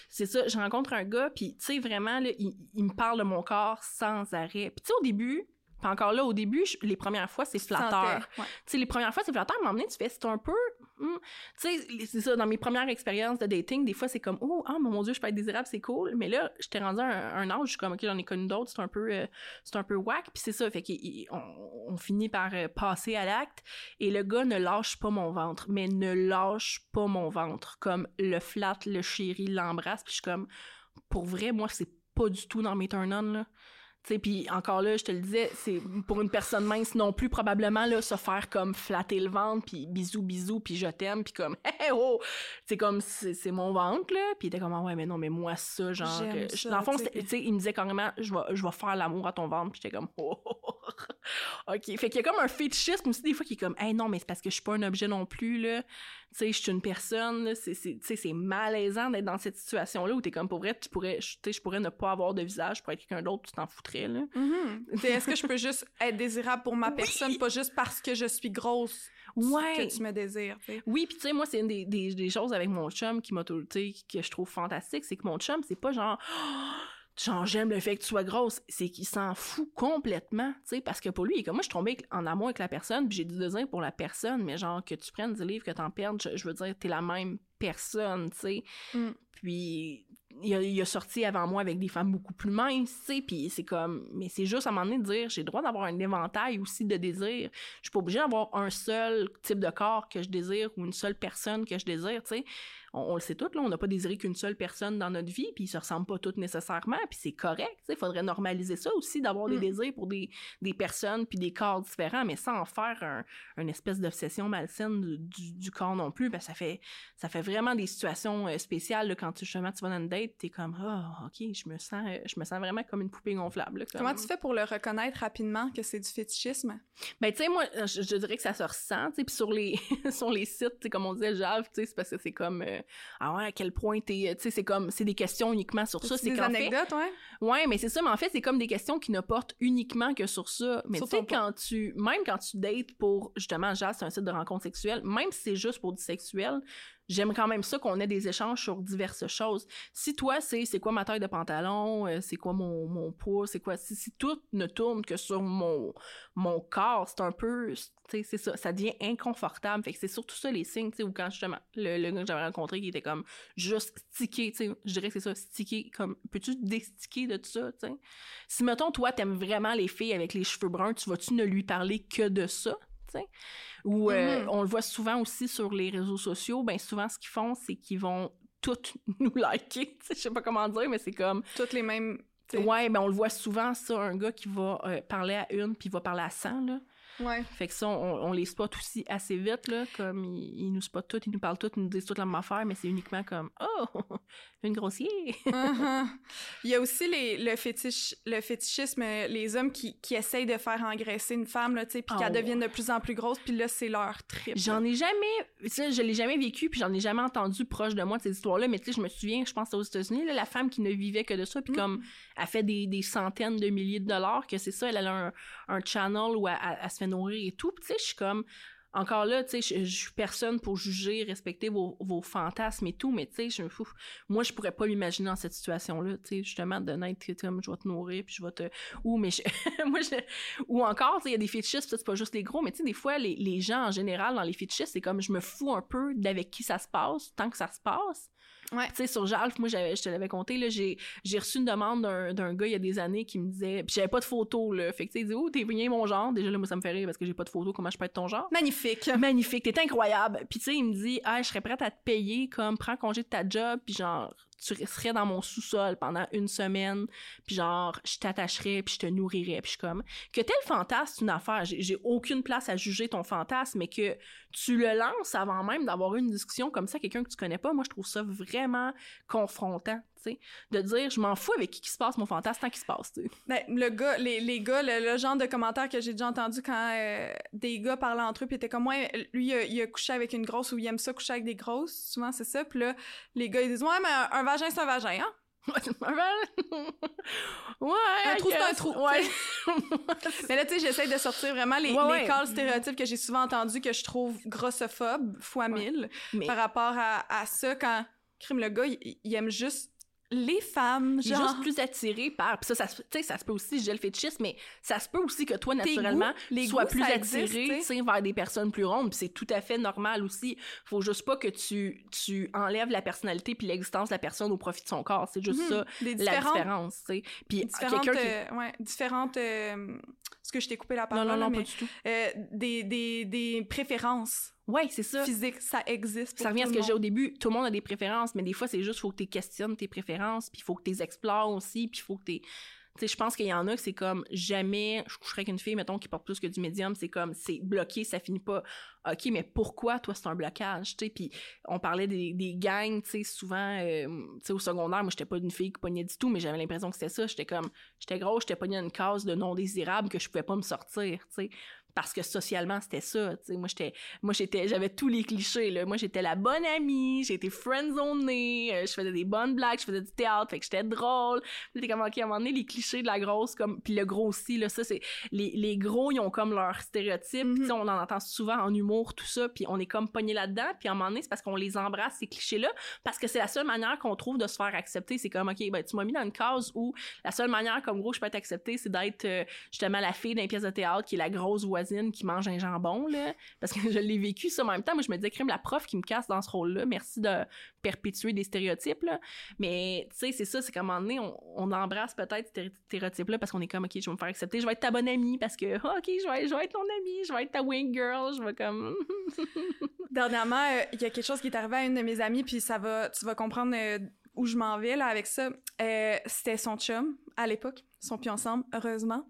C'est ça, je rencontre un gars, puis tu sais, vraiment, là, il, il me parle de mon corps sans arrêt. Puis tu sais, au début, puis encore là, au début, les premières fois, c'est flatteur. Tu sais, les premières fois, c'est flatteur, mais à tu fais, c'est un peu... Hmm, tu sais, c'est ça, dans mes premières expériences de dating, des fois, c'est comme, oh, ah, mon Dieu, je peux être désirable, c'est cool. Mais là, j'étais rendu à un, âge, je suis comme, OK, j'en ai connu d'autres, c'est un peu, euh, c'est un peu whack. Puis c'est ça, fait qu'on on finit par euh, passer à l'acte. Et le gars ne lâche pas mon ventre, mais ne lâche pas mon ventre. Comme le flatte, le chéri, l'embrasse. Puis je suis comme, pour vrai, moi, c'est pas du tout dans mes turn-on, là puis encore là je te le disais c'est pour une personne mince non plus probablement là se faire comme flatter le ventre puis bisous bisous puis je t'aime puis comme hey oh! C'est comme c'est mon ventre là puis il était comme ah ouais mais non mais moi ça genre que, dans le fond tu sais il me disait carrément je vais je vais faire l'amour à ton ventre puis j'étais comme oh, ok fait qu'il y a comme un fétichisme aussi des fois qui est comme hey non mais c'est parce que je suis pas un objet non plus là tu sais je suis une personne c'est c'est c'est malaisant d'être dans cette situation là où t'es comme pour vrai tu pourrais tu sais je pourrais ne pas avoir de visage pour être quelqu'un d'autre tu t'en foutrais Mm-hmm. Est-ce que je peux juste être désirable pour ma personne, pas juste parce que je suis grosse? Ouais. que tu me désires. Oui, puis tu sais, moi, c'est une des, des, choses avec mon chum qui m'a tout, que je trouve fantastique, c'est que mon chum, c'est pas genre, genre, j'aime le fait que tu sois grosse, c'est qu'il s'en fout complètement, tu sais, parce que pour lui, il est comme moi, je suis tombée en amour avec la personne, puis j'ai du désir pour la personne, mais genre, que tu prennes du livre, que t'en perdes, je, veux dire, t'es la même personne, tu sais. Mm. Puis, il a, sorti avant moi avec des femmes beaucoup plus minces, tu sais, puis c'est comme, mais c'est juste à un moment donné de dire, j'ai le droit d'avoir un éventail aussi de désirs. Je suis pas obligée d'avoir un seul type de corps que je désire ou une seule personne que je désire, tu sais. On, le sait toutes, là, on n'a pas désiré qu'une seule personne dans notre vie, puis ils se ressemblent pas toutes nécessairement, puis c'est correct, il faudrait normaliser ça aussi, d'avoir des mm. désirs pour des, des personnes, puis des corps différents, mais sans en faire un, une espèce d'obsession malsaine du, du, corps non plus, ben ça fait, ça fait vraiment des situations euh, spéciales, là, quand tu, justement tu vas dans une date, t'es comme, oh, ok, je me sens, euh, je me sens vraiment comme une poupée gonflable. Comment tu fais pour le reconnaître rapidement que c'est du fétichisme? Ben, tu sais, moi, je, dirais que ça se ressent, tu sais, puis sur les, sur les sites, comme on disait, Jave, tu sais, c'est parce que c'est comme, euh, ah ouais, à quel point t'es, tu sais, c'est comme, c'est des questions uniquement sur ça. C'est des anecdotes, ouais? Ouais, mais c'est ça, mais en fait, c'est comme des questions qui ne portent uniquement que sur ça. Mais tu sais, quand tu, même quand tu dates pour, justement, Jave, c'est un site de rencontre sexuelle, même si c'est juste pour du sexuel, j'aime quand même ça qu'on ait des échanges sur diverses choses. Si toi, c'est c'est quoi ma taille de pantalon, euh, c'est quoi mon, mon poids, c'est quoi... Si, si, tout ne tourne que sur mon, mon corps, c'est un peu... C'est ça, ça devient inconfortable. Fait que c'est surtout ça les signes, tu sais, ou quand justement, le, le gars que j'avais rencontré qui était comme juste stické, tu sais, je dirais que c'est ça, stické, comme, peux-tu désticker de tout ça, tu sais? Si, mettons, toi, t'aimes vraiment les filles avec les cheveux bruns, tu vas-tu ne lui parler que de ça, sais? Ou euh, mm-hmm. on le voit souvent aussi sur les réseaux sociaux, ben souvent ce qu'ils font, c'est qu'ils vont toutes nous liker. Je sais pas comment dire, mais c'est comme toutes les mêmes. Ouais, ben on le voit souvent ça, un gars qui va euh, parler à une puis va parler à 100 là. Ouais. Fait que ça, on, les spot aussi assez vite, là. Comme, ils, nous spotent toutes, ils nous parlent toutes, ils nous disent toute la même affaire, mais c'est uniquement comme, oh, une grossier. Uh-huh. Il y a aussi les, le, fétiche, le fétichisme, les hommes qui, qui essayent de faire engraisser une femme, là, tu sais, puis qu'elle oh. devienne de plus en plus grosse, puis là, c'est leur trip. J'en ai jamais, ça, je l'ai jamais vécu, puis j'en ai jamais entendu proche de moi de ces histoires-là, mais tu sais, je me souviens, je pense aux États-Unis, la femme qui ne vivait que de ça, puis mm. comme, elle fait des, des, centaines de milliers de dollars, que c'est ça, elle a un, un channel où elle, elle se nourrir et tout. Tu sais, je suis comme encore là, tu sais, je, suis personne pour juger, respecter vos, vos fantasmes et tout, mais tu sais, je fou. Moi, je pourrais pas m'imaginer dans cette situation-là, tu sais, justement, de naître comme je vais te nourrir, puis je vais te. Ou, mais je... Ou encore, tu sais, il y a des fétichistes, c'est pas juste les gros, mais tu sais, des fois, les, les gens en général dans les fétichistes, c'est comme je me fous un peu d'avec qui ça se passe, tant que ça se passe. Ouais. Tu sais, sur Jalf, moi, je te l'avais compté, là, j'ai, j'ai reçu une demande d'un, d'un gars il y a des années qui me disait, puis j'avais pas de photo, là. Fait que, tu sais, il dit, oh, t'es bien mon genre. Déjà, là, moi, ça me fait rire parce que j'ai pas de photo. Comment je peux être ton genre? Magnifique. Magnifique. T'es incroyable. Puis, tu sais, il me dit, ah, je serais prête à te payer, comme, prends congé de ta job, puis genre, tu serais dans mon sous-sol pendant une semaine, puis genre, je t'attacherais, puis je te nourrirais, puis je suis comme, que tel fantasme, c'est une affaire, j'ai aucune place à juger ton fantasme, mais que tu le lances avant même d'avoir une discussion comme ça, quelqu'un que tu connais pas, moi, je trouve ça vraiment confrontant, sais, de dire, je m'en fous avec qui, qui se passe mon fantasme tant qu'il se passe, tu sais. Ben, le gars, les, les gars, le, genre de commentaires que j'ai déjà entendu quand euh, des gars parlaient entre eux, puis étaient comme, ouais, lui, il a, couché avec une grosse ou il aime ça coucher avec des grosses, souvent c'est ça, puis là, les gars, ils disent, ouais, mais un vagin, c'est un vagin, hein? ouais, un trou, c'est un trou. Ouais. mais là, tu sais, j'essaie de sortir vraiment les, les calls stéréotypes que j'ai souvent entendus que je trouve grossophobes fois mille par rapport à, à ça quand crime le gars, il aime juste les femmes, genre... juste plus attiré par... Pis ça, ça, ça se peut aussi, j'ai le fétichisme, mais ça se peut aussi que toi, naturellement, les sois plus attiré vers des personnes plus rondes, puis c'est tout à fait normal aussi. Faut juste pas que tu, tu enlèves la personnalité puis l'existence de la personne au profit de son corps. C'est juste mhm. ça, la différence, tu sais. Puis quelqu'un qui... Euh, ouais, différentes... Euh, ce que je t'ai coupé la parole, non, non, non, pas du tout. Euh, des, des, des préférences Ouais, c'est ça. Physique, ça existe. ça revient à ce que j'ai au début. Tout le monde a des préférences, mais des fois, c'est juste faut que tu questionnes tes préférences, puis il faut que tu les explores aussi, puis il faut que tu sais, je pense qu'il y en a que c'est comme jamais je coucherais avec une fille, mettons, qui porte plus que du médium, c'est comme c'est bloqué, ça finit pas. OK, mais pourquoi toi c'est un blocage? Puis on parlait des, gangs, tu sais, souvent, euh, au secondaire, moi j'étais pas une fille qui pognait du tout, mais j'avais l'impression que c'était ça. J'étais comme, j'étais grosse, j'étais pognée une case de non désirable que je pouvais pas me sortir, tu sais parce que socialement c'était ça tu sais. Moi j'étais moi j'étais j'avais tous les clichés là. Moi j'étais la bonne amie j'étais friendzonée euh, je faisais des bonnes blagues je faisais du théâtre fait que j'étais drôle. Puis comme ok à un moment donné les clichés de la grosse comme puis le gros aussi là ça c'est les, les gros ils ont comme leur stéréotype mm on en entend souvent en humour tout ça puis on est comme pogné là-dedans puis à un moment donné c'est parce qu'on les embrasse ces clichés là parce que c'est la seule manière qu'on trouve de se faire accepter. C'est comme ok ben tu m'as mis dans une case où la seule manière comme gros je peux être acceptée c'est d'être euh, justement la fille d'un pièce de théâtre qui est la grosse voisine qui mange un jambon, là, parce que je l'ai vécu ça en même temps. Moi, je me disais, crème, la prof qui me casse dans ce rôle-là, merci de perpétuer des stéréotypes, là. Mais, tu sais, c'est ça, c'est qu'à un moment donné, on, embrasse peut-être ces stéréotypes-là parce qu'on est comme, OK, je vais me faire accepter, je vais être ta bonne amie parce que, ah, OK, je vais, je vais être ton amie, je vais être ta wing girl, je vais comme... Dernièrement, euh, il y a quelque chose qui est arrivé à une de mes amies, puis ça va, tu vas comprendre euh, où je m'en vais, là, avec ça. Euh, c'était son chum, à l'époque. Sont plus ensemble, heureusement.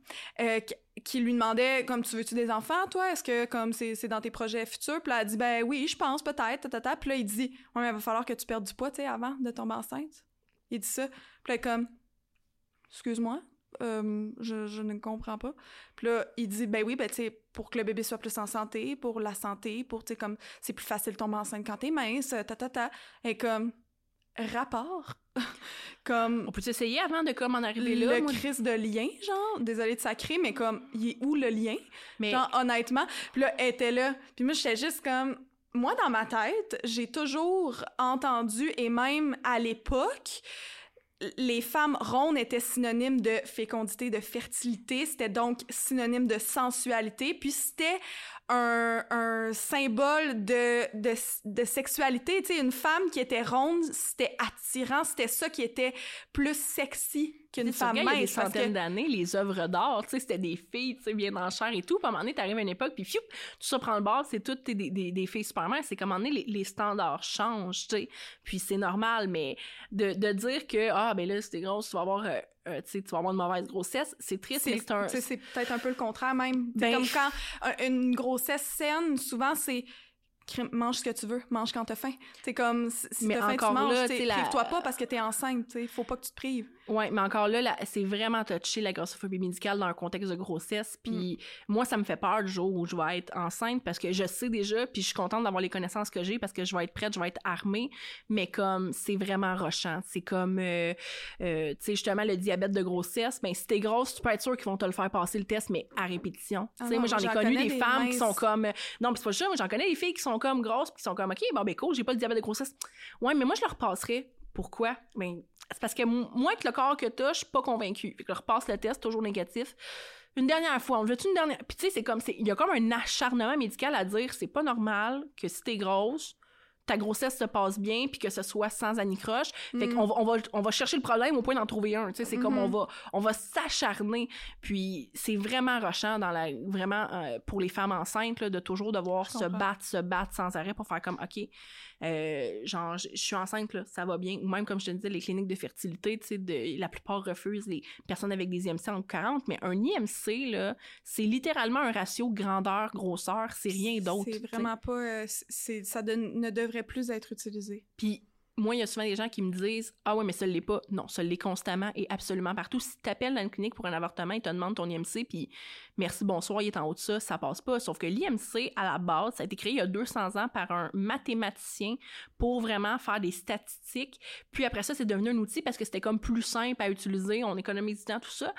Qui lui demandait, comme, tu veux-tu des enfants, toi? Est-ce que, comme, c'est dans tes projets futurs? Puis là, elle dit, ben oui, je pense, peut-être, tata. Puis là, il dit, ouais, mais il va falloir que tu perdes du poids, tu sais, avant de tomber enceinte. Il dit ça. Puis là, comme, excuse-moi, euh, je, ne comprends pas. Puis là, il dit, ben oui, ben tu sais, pour que le bébé soit plus en santé, pour la santé, pour, tu sais, comme, c'est plus facile de tomber enceinte quand t'es mince, ta, ta, ta. Et comme, rapport. comme... On peut essayer avant de, comme, en arriver là? Le crise de lien, genre, désolé de sacrer, mais comme, il est où le lien? Mais... Genre, honnêtement. Puis là, elle était là. Puis moi, j'étais juste comme... Moi, dans ma tête, j'ai toujours entendu, et même à l'époque, les femmes rondes étaient synonymes de fécondité, de fertilité, c'était donc synonyme de sensualité, puis c'était un, symbole de, sexualité. Une femme qui était ronde, c'était attirant, c'était ça qui était plus sexy qu'une femme mince. Il y a des centaines d'années, les œuvres d'art, tu sais, c'était des filles, tu sais, bien en chair et tout. Puis à un moment donné, t'arrives à une époque, puis fiou, tout ça prend le bord, c'est toutes des, des, des filles super minces. C'est comme à un moment donné, les, les standards changent, tu sais. Puis c'est normal, mais de, de dire que, ah, ben là, si t'es grosse, tu vas avoir euh, euh, tu vas avoir une mauvaise grossesse, c'est triste, mais c'est un... C'est peut-être un peu le contraire même. Ben... Comme quand une grossesse saine, souvent, c'est mange ce que tu veux, mange quand t'as faim. C'est comme si t'as faim, tu manges. Prive-toi pas parce que t'es enceinte. T'sais. Faut pas que tu te prives. Ouais, mais encore là, c'est vraiment touché la grossophobie médicale dans un contexte de grossesse. Puis mm. moi, ça me fait peur le jour où je vais être enceinte parce que je sais déjà, puis je suis contente d'avoir les connaissances que j'ai parce que je vais être prête, je vais être armée. Mais comme c'est vraiment rochant, c'est comme, euh, euh, tu sais, justement le diabète de grossesse. Ben si t'es grosse, tu peux être sûr qu'ils vont te le faire passer le test, mais à répétition. tu sais, ah moi j'en ai connu des, femmes qui sont comme, non, mais c'est pas ça. Moi j'en connais des filles qui sont comme grosses, puis qui sont comme, ok, bon ben cool, j'ai pas le diabète de grossesse. Ouais, mais moi je leur passerai. Pourquoi? Ben, c'est parce que moi, que le corps que t'as, je suis pas convaincue. Fait que je repasse le test, toujours négatif. Une dernière fois, on veut une dernière. Puis tu sais, c'est comme, il y a comme un acharnement médical à dire, c'est pas normal que si t'es grosse, ta grossesse se passe bien puis que ce soit sans anicroche. Fait qu'on mm. va, on va, on va chercher le problème au point d'en trouver un. Tu sais, c'est comme on mm-hmm. va, on va s'acharner. Puis c'est vraiment rochant dans la, vraiment euh, pour les femmes enceintes là, de toujours devoir se battre, se battre sans arrêt pour faire comme, ok, euh, genre, je suis enceinte, là, ça va bien. Ou même, comme je te disais, les cliniques de fertilité, tu sais, la plupart refusent les personnes avec des IMC en 40, mais un IMC, là, c'est littéralement un ratio grandeur-grosseur, c'est rien d'autre. C'est vraiment pas... Euh, c'est, ça ne devrait plus être utilisé. Puis moi, il y a souvent des gens qui me disent Ah ouais, mais ça ne l'est pas. Non, ça l'est constamment et absolument partout. Si tu appelles dans une clinique pour un avortement, ils te demandent ton IMC, puis merci, bonsoir, il est en haut de ça, ça passe pas. Sauf que l'IMC, à la base, ça a été créé il y a 200 ans par un mathématicien pour vraiment faire des statistiques. Puis après ça, c'est devenu un outil parce que c'était comme plus simple à utiliser, on économise du temps, tout ça.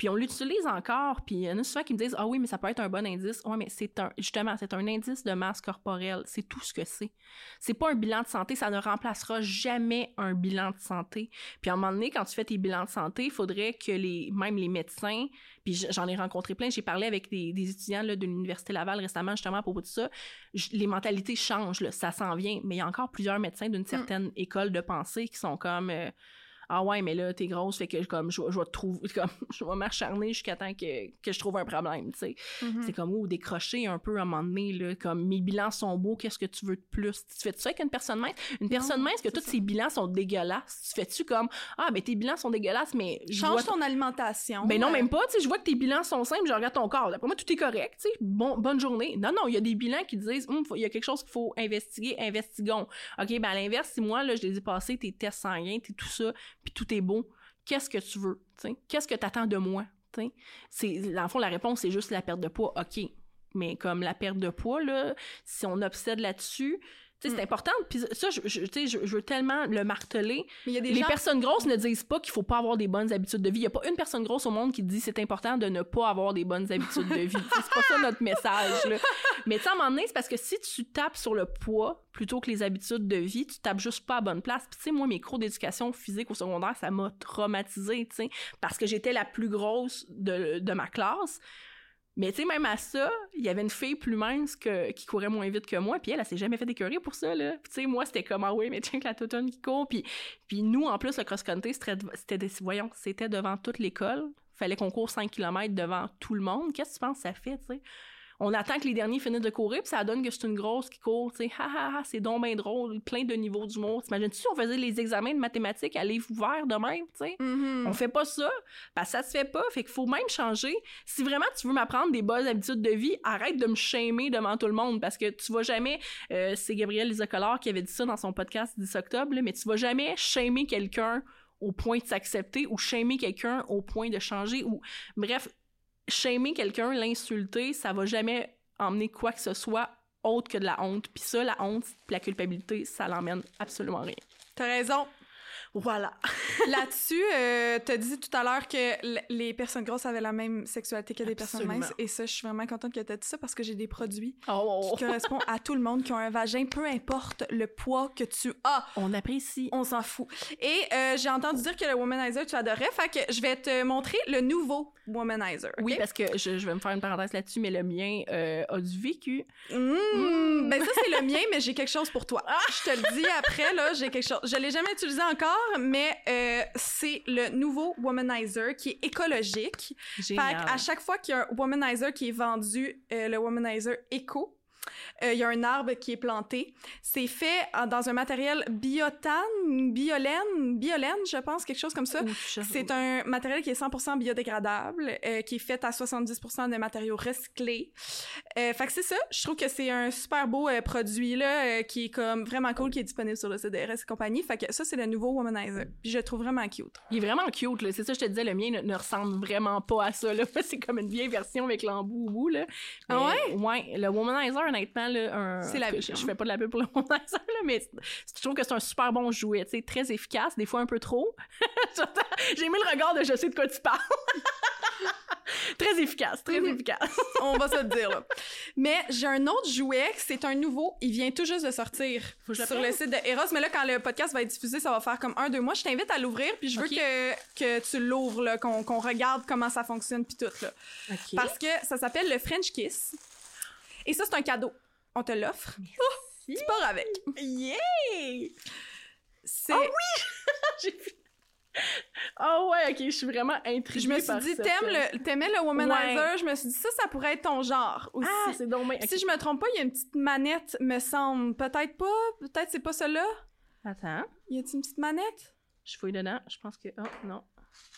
Puis on l'utilise encore, puis il y en a souvent qui me disent Ah oui, mais ça peut être un bon indice. Ouais, mais c'est justement, c'est un indice de masse corporelle. C'est tout ce que c'est. C'est pas un bilan de santé, ça ne remplacera jamais un bilan de santé. Puis à un moment donné, quand tu fais tes bilans de santé, il faudrait que les, même les médecins, puis j'en ai rencontré plein, j'ai parlé avec des, étudiants là, de l'Université Laval récemment justement à propos de ça, les mentalités changent, là, ça s'en vient, mais il y a encore plusieurs médecins d'une mm. certaine école de pensée qui sont comme... Euh, ah ouais mais là t'es grosse fait que comme je, je vais te trouver comme je vais m'acharner jusqu'à temps que, que je trouve un problème tu sais. Mm-hmm. c'est comme ou décrocher un peu à un moment donné là comme mes bilans sont beaux qu'est-ce que tu veux de plus? Tu fais ça avec une personne mince? Une personne mince que tous ses bilans sont dégueulasses. Tu fais-tu comme ah ben tes bilans sont dégueulasses mais change ton alimentation ben non même pas tu sais je vois que tes bilans sont simples je regarde ton corps. D'après moi tout est correct tu sais. Bon bonne journée. Non non il y a des bilans qui disent hum, il y a quelque chose qu'il faut investiguer investigons. Ok ben à l'inverse si moi là je les ai passés tes tests sanguins tes tout ça puis tout est beau. Qu'est-ce que tu veux? Qu'est-ce que tu attends de moi? Dans le fond, la réponse, c'est juste la perte de poids. OK. Mais comme la perte de poids, si on obsède là-dessus, c'est mm. important. Puis ça, je, je, je, je, veux tellement le marteler. les personnes grosses ne disent pas qu'il faut pas avoir des bonnes habitudes de vie. Il y a pas une personne grosse au monde qui dit c'est important de ne pas avoir des bonnes habitudes de vie. c'est pas ça notre message. Là. Mais tu sais, à un moment donné, c'est parce que si tu tapes sur le poids plutôt que les habitudes de vie, tu tapes juste pas à bonne place. Puis tu sais, moi, mes cours d'éducation physique au secondaire, ça m'a traumatisé, tu sais, parce que j'étais la plus grosse de, de ma classe Mais tu sais, même à ça, il y avait une fille plus mince que, qui courait moins vite que moi, puis elle, elle s'est jamais fait écœurer pour ça, là. Tu sais, moi, c'était comme, ah oui, mais tiens que la totone qui court, puis, puis nous, en plus, le cross-country, c'était, voyons, c'était devant toute l'école. Fallait qu'on court 5 km devant tout le monde. Qu'est-ce que tu penses que ça fait, tu sais? On attend que les derniers finissent de courir, puis ça donne que c'est une grosse qui court, tu sais, ha ha ha, c'est donc bien drôle, plein de niveaux d'humour. T'imagines-tu si on faisait les examens de mathématiques à livre ouvert de même, tu sais? Mhm. On fait pas ça, que ça se fait pas, fait qu'il faut même changer. Si vraiment tu veux m'apprendre des bonnes habitudes de vie, arrête de me shamer devant tout le monde, parce que tu vas jamais, euh, c'est Gabriel Lisacolard qui avait dit ça dans son podcast 10 octobre, là, mais tu vas jamais shamer quelqu'un au point de s'accepter ou shamer quelqu'un au point de changer ou bref, shamer quelqu'un, l'insulter, ça va jamais emmener quoi que ce soit autre que de la honte. Puis ça, la honte, puis la culpabilité, ça l'emmène absolument rien. T'as raison. Voilà. Là-dessus, euh, t'as dit tout à l'heure que les personnes grosses avaient la même sexualité que des personnes minces. Et ça, je suis vraiment contente que t'aies dit ça parce que j'ai des produits Oh, qui correspondent à tout le monde qui ont un vagin, peu importe le poids que tu as. on apprécie. On s'en fout. Et euh, j'ai entendu dire que le Womanizer, tu adorais. Fait que je vais te montrer le nouveau Womanizer. Oui, parce que je, je vais me faire une parenthèse là-dessus, mais le mien euh, a du vécu. Mmh, Ben ça, c'est le mien, mais j'ai quelque chose pour toi. Je te le dis après, là, j'ai quelque chose. Je l'ai jamais utilisé encore, mais euh, c'est le nouveau Womanizer qui est écologique. Fait Génial. à chaque fois qu'il y a un Womanizer qui est vendu, euh, le Womanizer Eco, euh, il y a un arbre qui est planté. C'est fait dans un matériel biotane, biolène, biolène, je pense, quelque chose comme ça. C'est un matériel qui est 100% biodégradable, euh, qui est fait à 70% de matériaux recyclés. Euh, fait que c'est ça. Je trouve que c'est un super beau euh, produit là, qui est comme vraiment cool, qui est disponible sur le site de RS et compagnie. Fait que ça, c'est le nouveau Womanizer. Puis je le trouve vraiment cute. Il est vraiment cute, là. C'est ça, je te disais, le mien ne, ne ressemble vraiment pas à ça, là. C'est comme une vieille version avec l'embout au bout, là. Ah Mais, ouais? le Womanizer, honnêtement, là, un... C'est la vie, Je, hein. je fais pas de la pub pour le là, mais je trouve que c'est un super bon jouet, tu sais, très efficace, des fois un peu trop. J'ai mis le regard de je sais de quoi tu parles. très efficace, très Mhm. efficace. On va se le dire, là. Mais j'ai un autre jouet, c'est un nouveau. Il vient tout juste de sortir Faut que je le sur le site de Eros. Mais là, quand le podcast va être diffusé, ça va faire comme un, deux mois. Je t'invite à l'ouvrir, puis je veux que, que tu l'ouvres, qu'on regarde comment ça fonctionne, puis tout, là. Parce que ça s'appelle le French Kiss. Et ça, c'est un cadeau. On te l'offre. Oh, tu pars avec. Yeah! C'est... J'ai vu. Oh ouais, ok, je suis vraiment intriguée je me suis par dit, t'aimes le, t'aimais le Womanizer. Ouais. Je me suis dit, ça, ça pourrait être ton genre aussi. Ah, c'est donc bien- Si je me trompe pas, il y a une petite manette, me semble. Peut-être pas. Peut-être c'est pas celle-là. Attends, Y a-t-il une petite manette? je fouille dedans. Je pense que. Oh, non.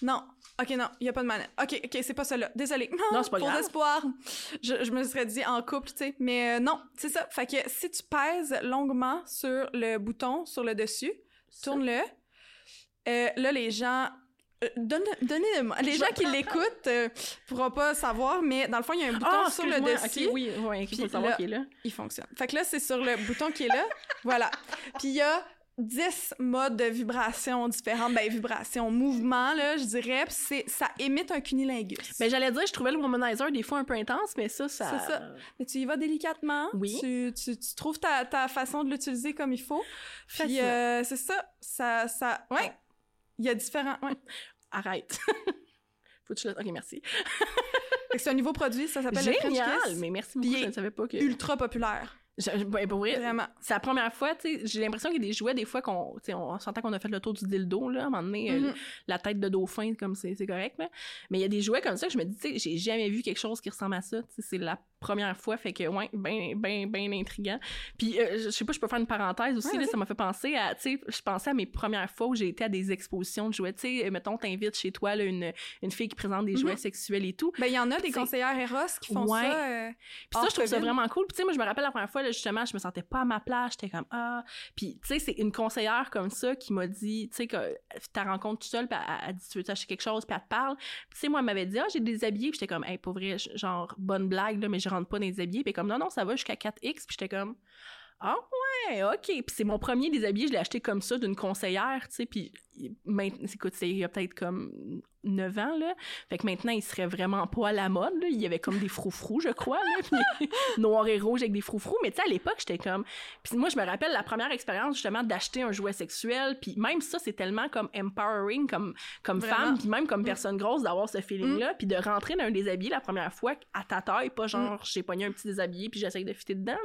Non. Ok, non, il y a pas de manette. Ok, ok, c'est pas celle-là. Désolée. Non, c'est pas Faux grave. espoir. Je, je me serais dit en couple, tu sais. Mais euh, non, c'est ça. Fait que si tu pèses longuement sur le bouton, sur le dessus, tourne-le. Euh, là, les gens. euh, donne, donnez-le-moi. Les Je gens qui l'écoutent euh, pourront pas savoir, mais dans le fond, il y a un bouton Ah, sur le dessus. ok, oui, oui, il faut savoir qu'il est là. Il fonctionne. Fait que là, c'est sur le bouton qui est là. voilà. Puis il y a 10 modes de vibration différentes. Ben, vibration, mouvement, là, je dirais. Puis c'est, ça émite un cunilingus. Ben, j'allais dire, je trouvais le womanizer des fois un peu intense, mais ça, ça. C'est ça. Mais tu y vas délicatement. Oui. Tu, tu, tu trouves ta, ta façon de l'utiliser comme il faut. Puis euh, c'est ça. Ça, ça, ouais. Il y a différents, ouais. Arrête. Faut que tu le. Ok, merci. C'est un nouveau produit, ça s'appelle le French Génial! Kiss. Mais merci beaucoup, je ne savais pas que. Ultra populaire. Je- ben, pour vrai, Vraiment. c'est la première fois, tu sais, j'ai l'impression qu'il y a des jouets, des fois, qu'on, tu sais, on s'entend qu'on a fait le tour du dildo, là, à un moment donné, euh, Mhm. la tête de dauphin, comme c'est, c'est correct, là. Mais il y a des jouets comme ça que je me dis, tu sais, j'ai jamais vu quelque chose qui ressemble à ça, tu sais, c'est la première fois, fait que, ouais, ben, ben, ben intriguant. Puis, euh, je sais pas, je peux faire une parenthèse aussi, Ouais, là, ça m'a fait penser à, tu sais, je pensais à mes premières fois où j'ai été à des expositions de jouets, tu sais, mettons, t'invites chez toi, là, une, une fille qui présente des Mhm. jouets sexuels et tout. Ben, il y en a des conseillères Eros qui font Ouais. ça. euh, Puis ça, je trouve ça vraiment cool. Puis tu sais, moi, je me rappelle la première fois, justement, je me sentais pas à ma place. J'étais comme, ah. Puis tu sais, c'est une conseillère comme ça qui m'a dit, tu sais, que ta rencontre tout seul, puis elle, dit, tu veux t'acheter quelque chose, puis elle te parle. Puis tu sais, moi, elle m'avait dit, ah, j'ai des habillés. Puis j'étais comme, hey, pour vrai, genre, bonne blague, là, mais je rentre pas dans les habillés. Puis comme, non, non, ça va jusqu'à 4X. Puis j'étais comme, Ah ouais, ok. Puis c'est mon premier déshabillé, je l'ai acheté comme ça d'une conseillère, tu sais. Puis écoute, c'est il y a peut-être comme 9 ans, là. Fait que maintenant, il serait vraiment pas à la mode, là. Il y avait comme des froufrous, je crois, là. Puis noir et rouge avec des froufrous. Mais tu sais, à l'époque, j'étais comme... Puis moi, je me rappelle la première expérience, justement, d'acheter un jouet sexuel. Puis même ça, c'est tellement comme empowering comme, comme femme, puis même comme mm. personne grosse, d'avoir ce feeling-là. Mm. Puis de rentrer dans un déshabillé la première fois à ta taille, pas genre, mm. j'ai pogné un petit déshabillé puis j'essaye de fitter dedans,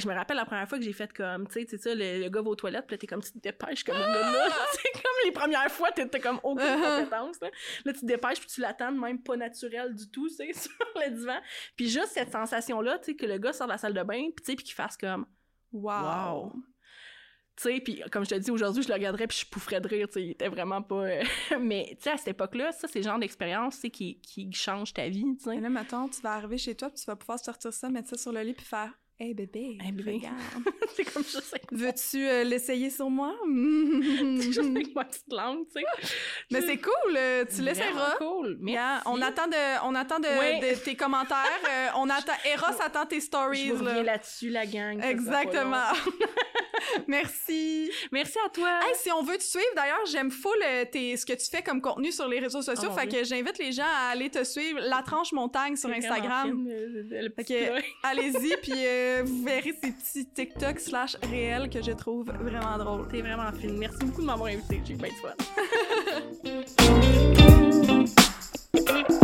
je me rappelle la première fois que j'ai fait comme, tu sais, ça, le, gars va aux toilettes, puis là, t'es comme, tu te dépêches comme là. c'est comme les premières fois, t'étais comme aucune uh-huh. compétence, là. Là, tu te dépêches, puis tu l'attends même pas naturel du tout, tu sais, sur le divan. Puis juste cette sensation-là, tu sais, que le gars sort de la salle de bain, puis tu sais, puis qu'il fasse comme, wow. Tu sais, puis comme je te dis, aujourd'hui, je le regarderais puis je poufferais de rire, tu sais, il était vraiment pas... Euh, mais, tu sais, à cette époque-là, ça, c'est le genre d'expérience, tu sais, qui, qui change ta vie, tu sais. là, maintenant, tu vas arriver chez toi puis tu vas pouvoir sortir ça, mettre ça sur le lit puis faire Hey bébé, hey bébé. regarde. c'est comme ça. Veux-tu euh, l'essayer sur moi? juste avec ma petite langue, tu sais. Mais c'est cool, euh, tu l'essayeras. cool. Merci. on attend de, on attend de, tes commentaires. Euh, on attend, Eros attend tes stories. Je reviens là-dessus, la gang. Exactement. Merci. Merci à toi. Hey, si on veut te suivre, d'ailleurs, j'aime full tes, ce que tu fais comme contenu sur les réseaux sociaux. Oh, fait que j'invite les gens à aller te suivre. La tranche montagne sur Instagram. Allez-y, puis vous verrez ces petits TikTok slash réels que je trouve vraiment drôles. T'es vraiment fine. Merci beaucoup de m'avoir invité. J'ai eu bien de fun.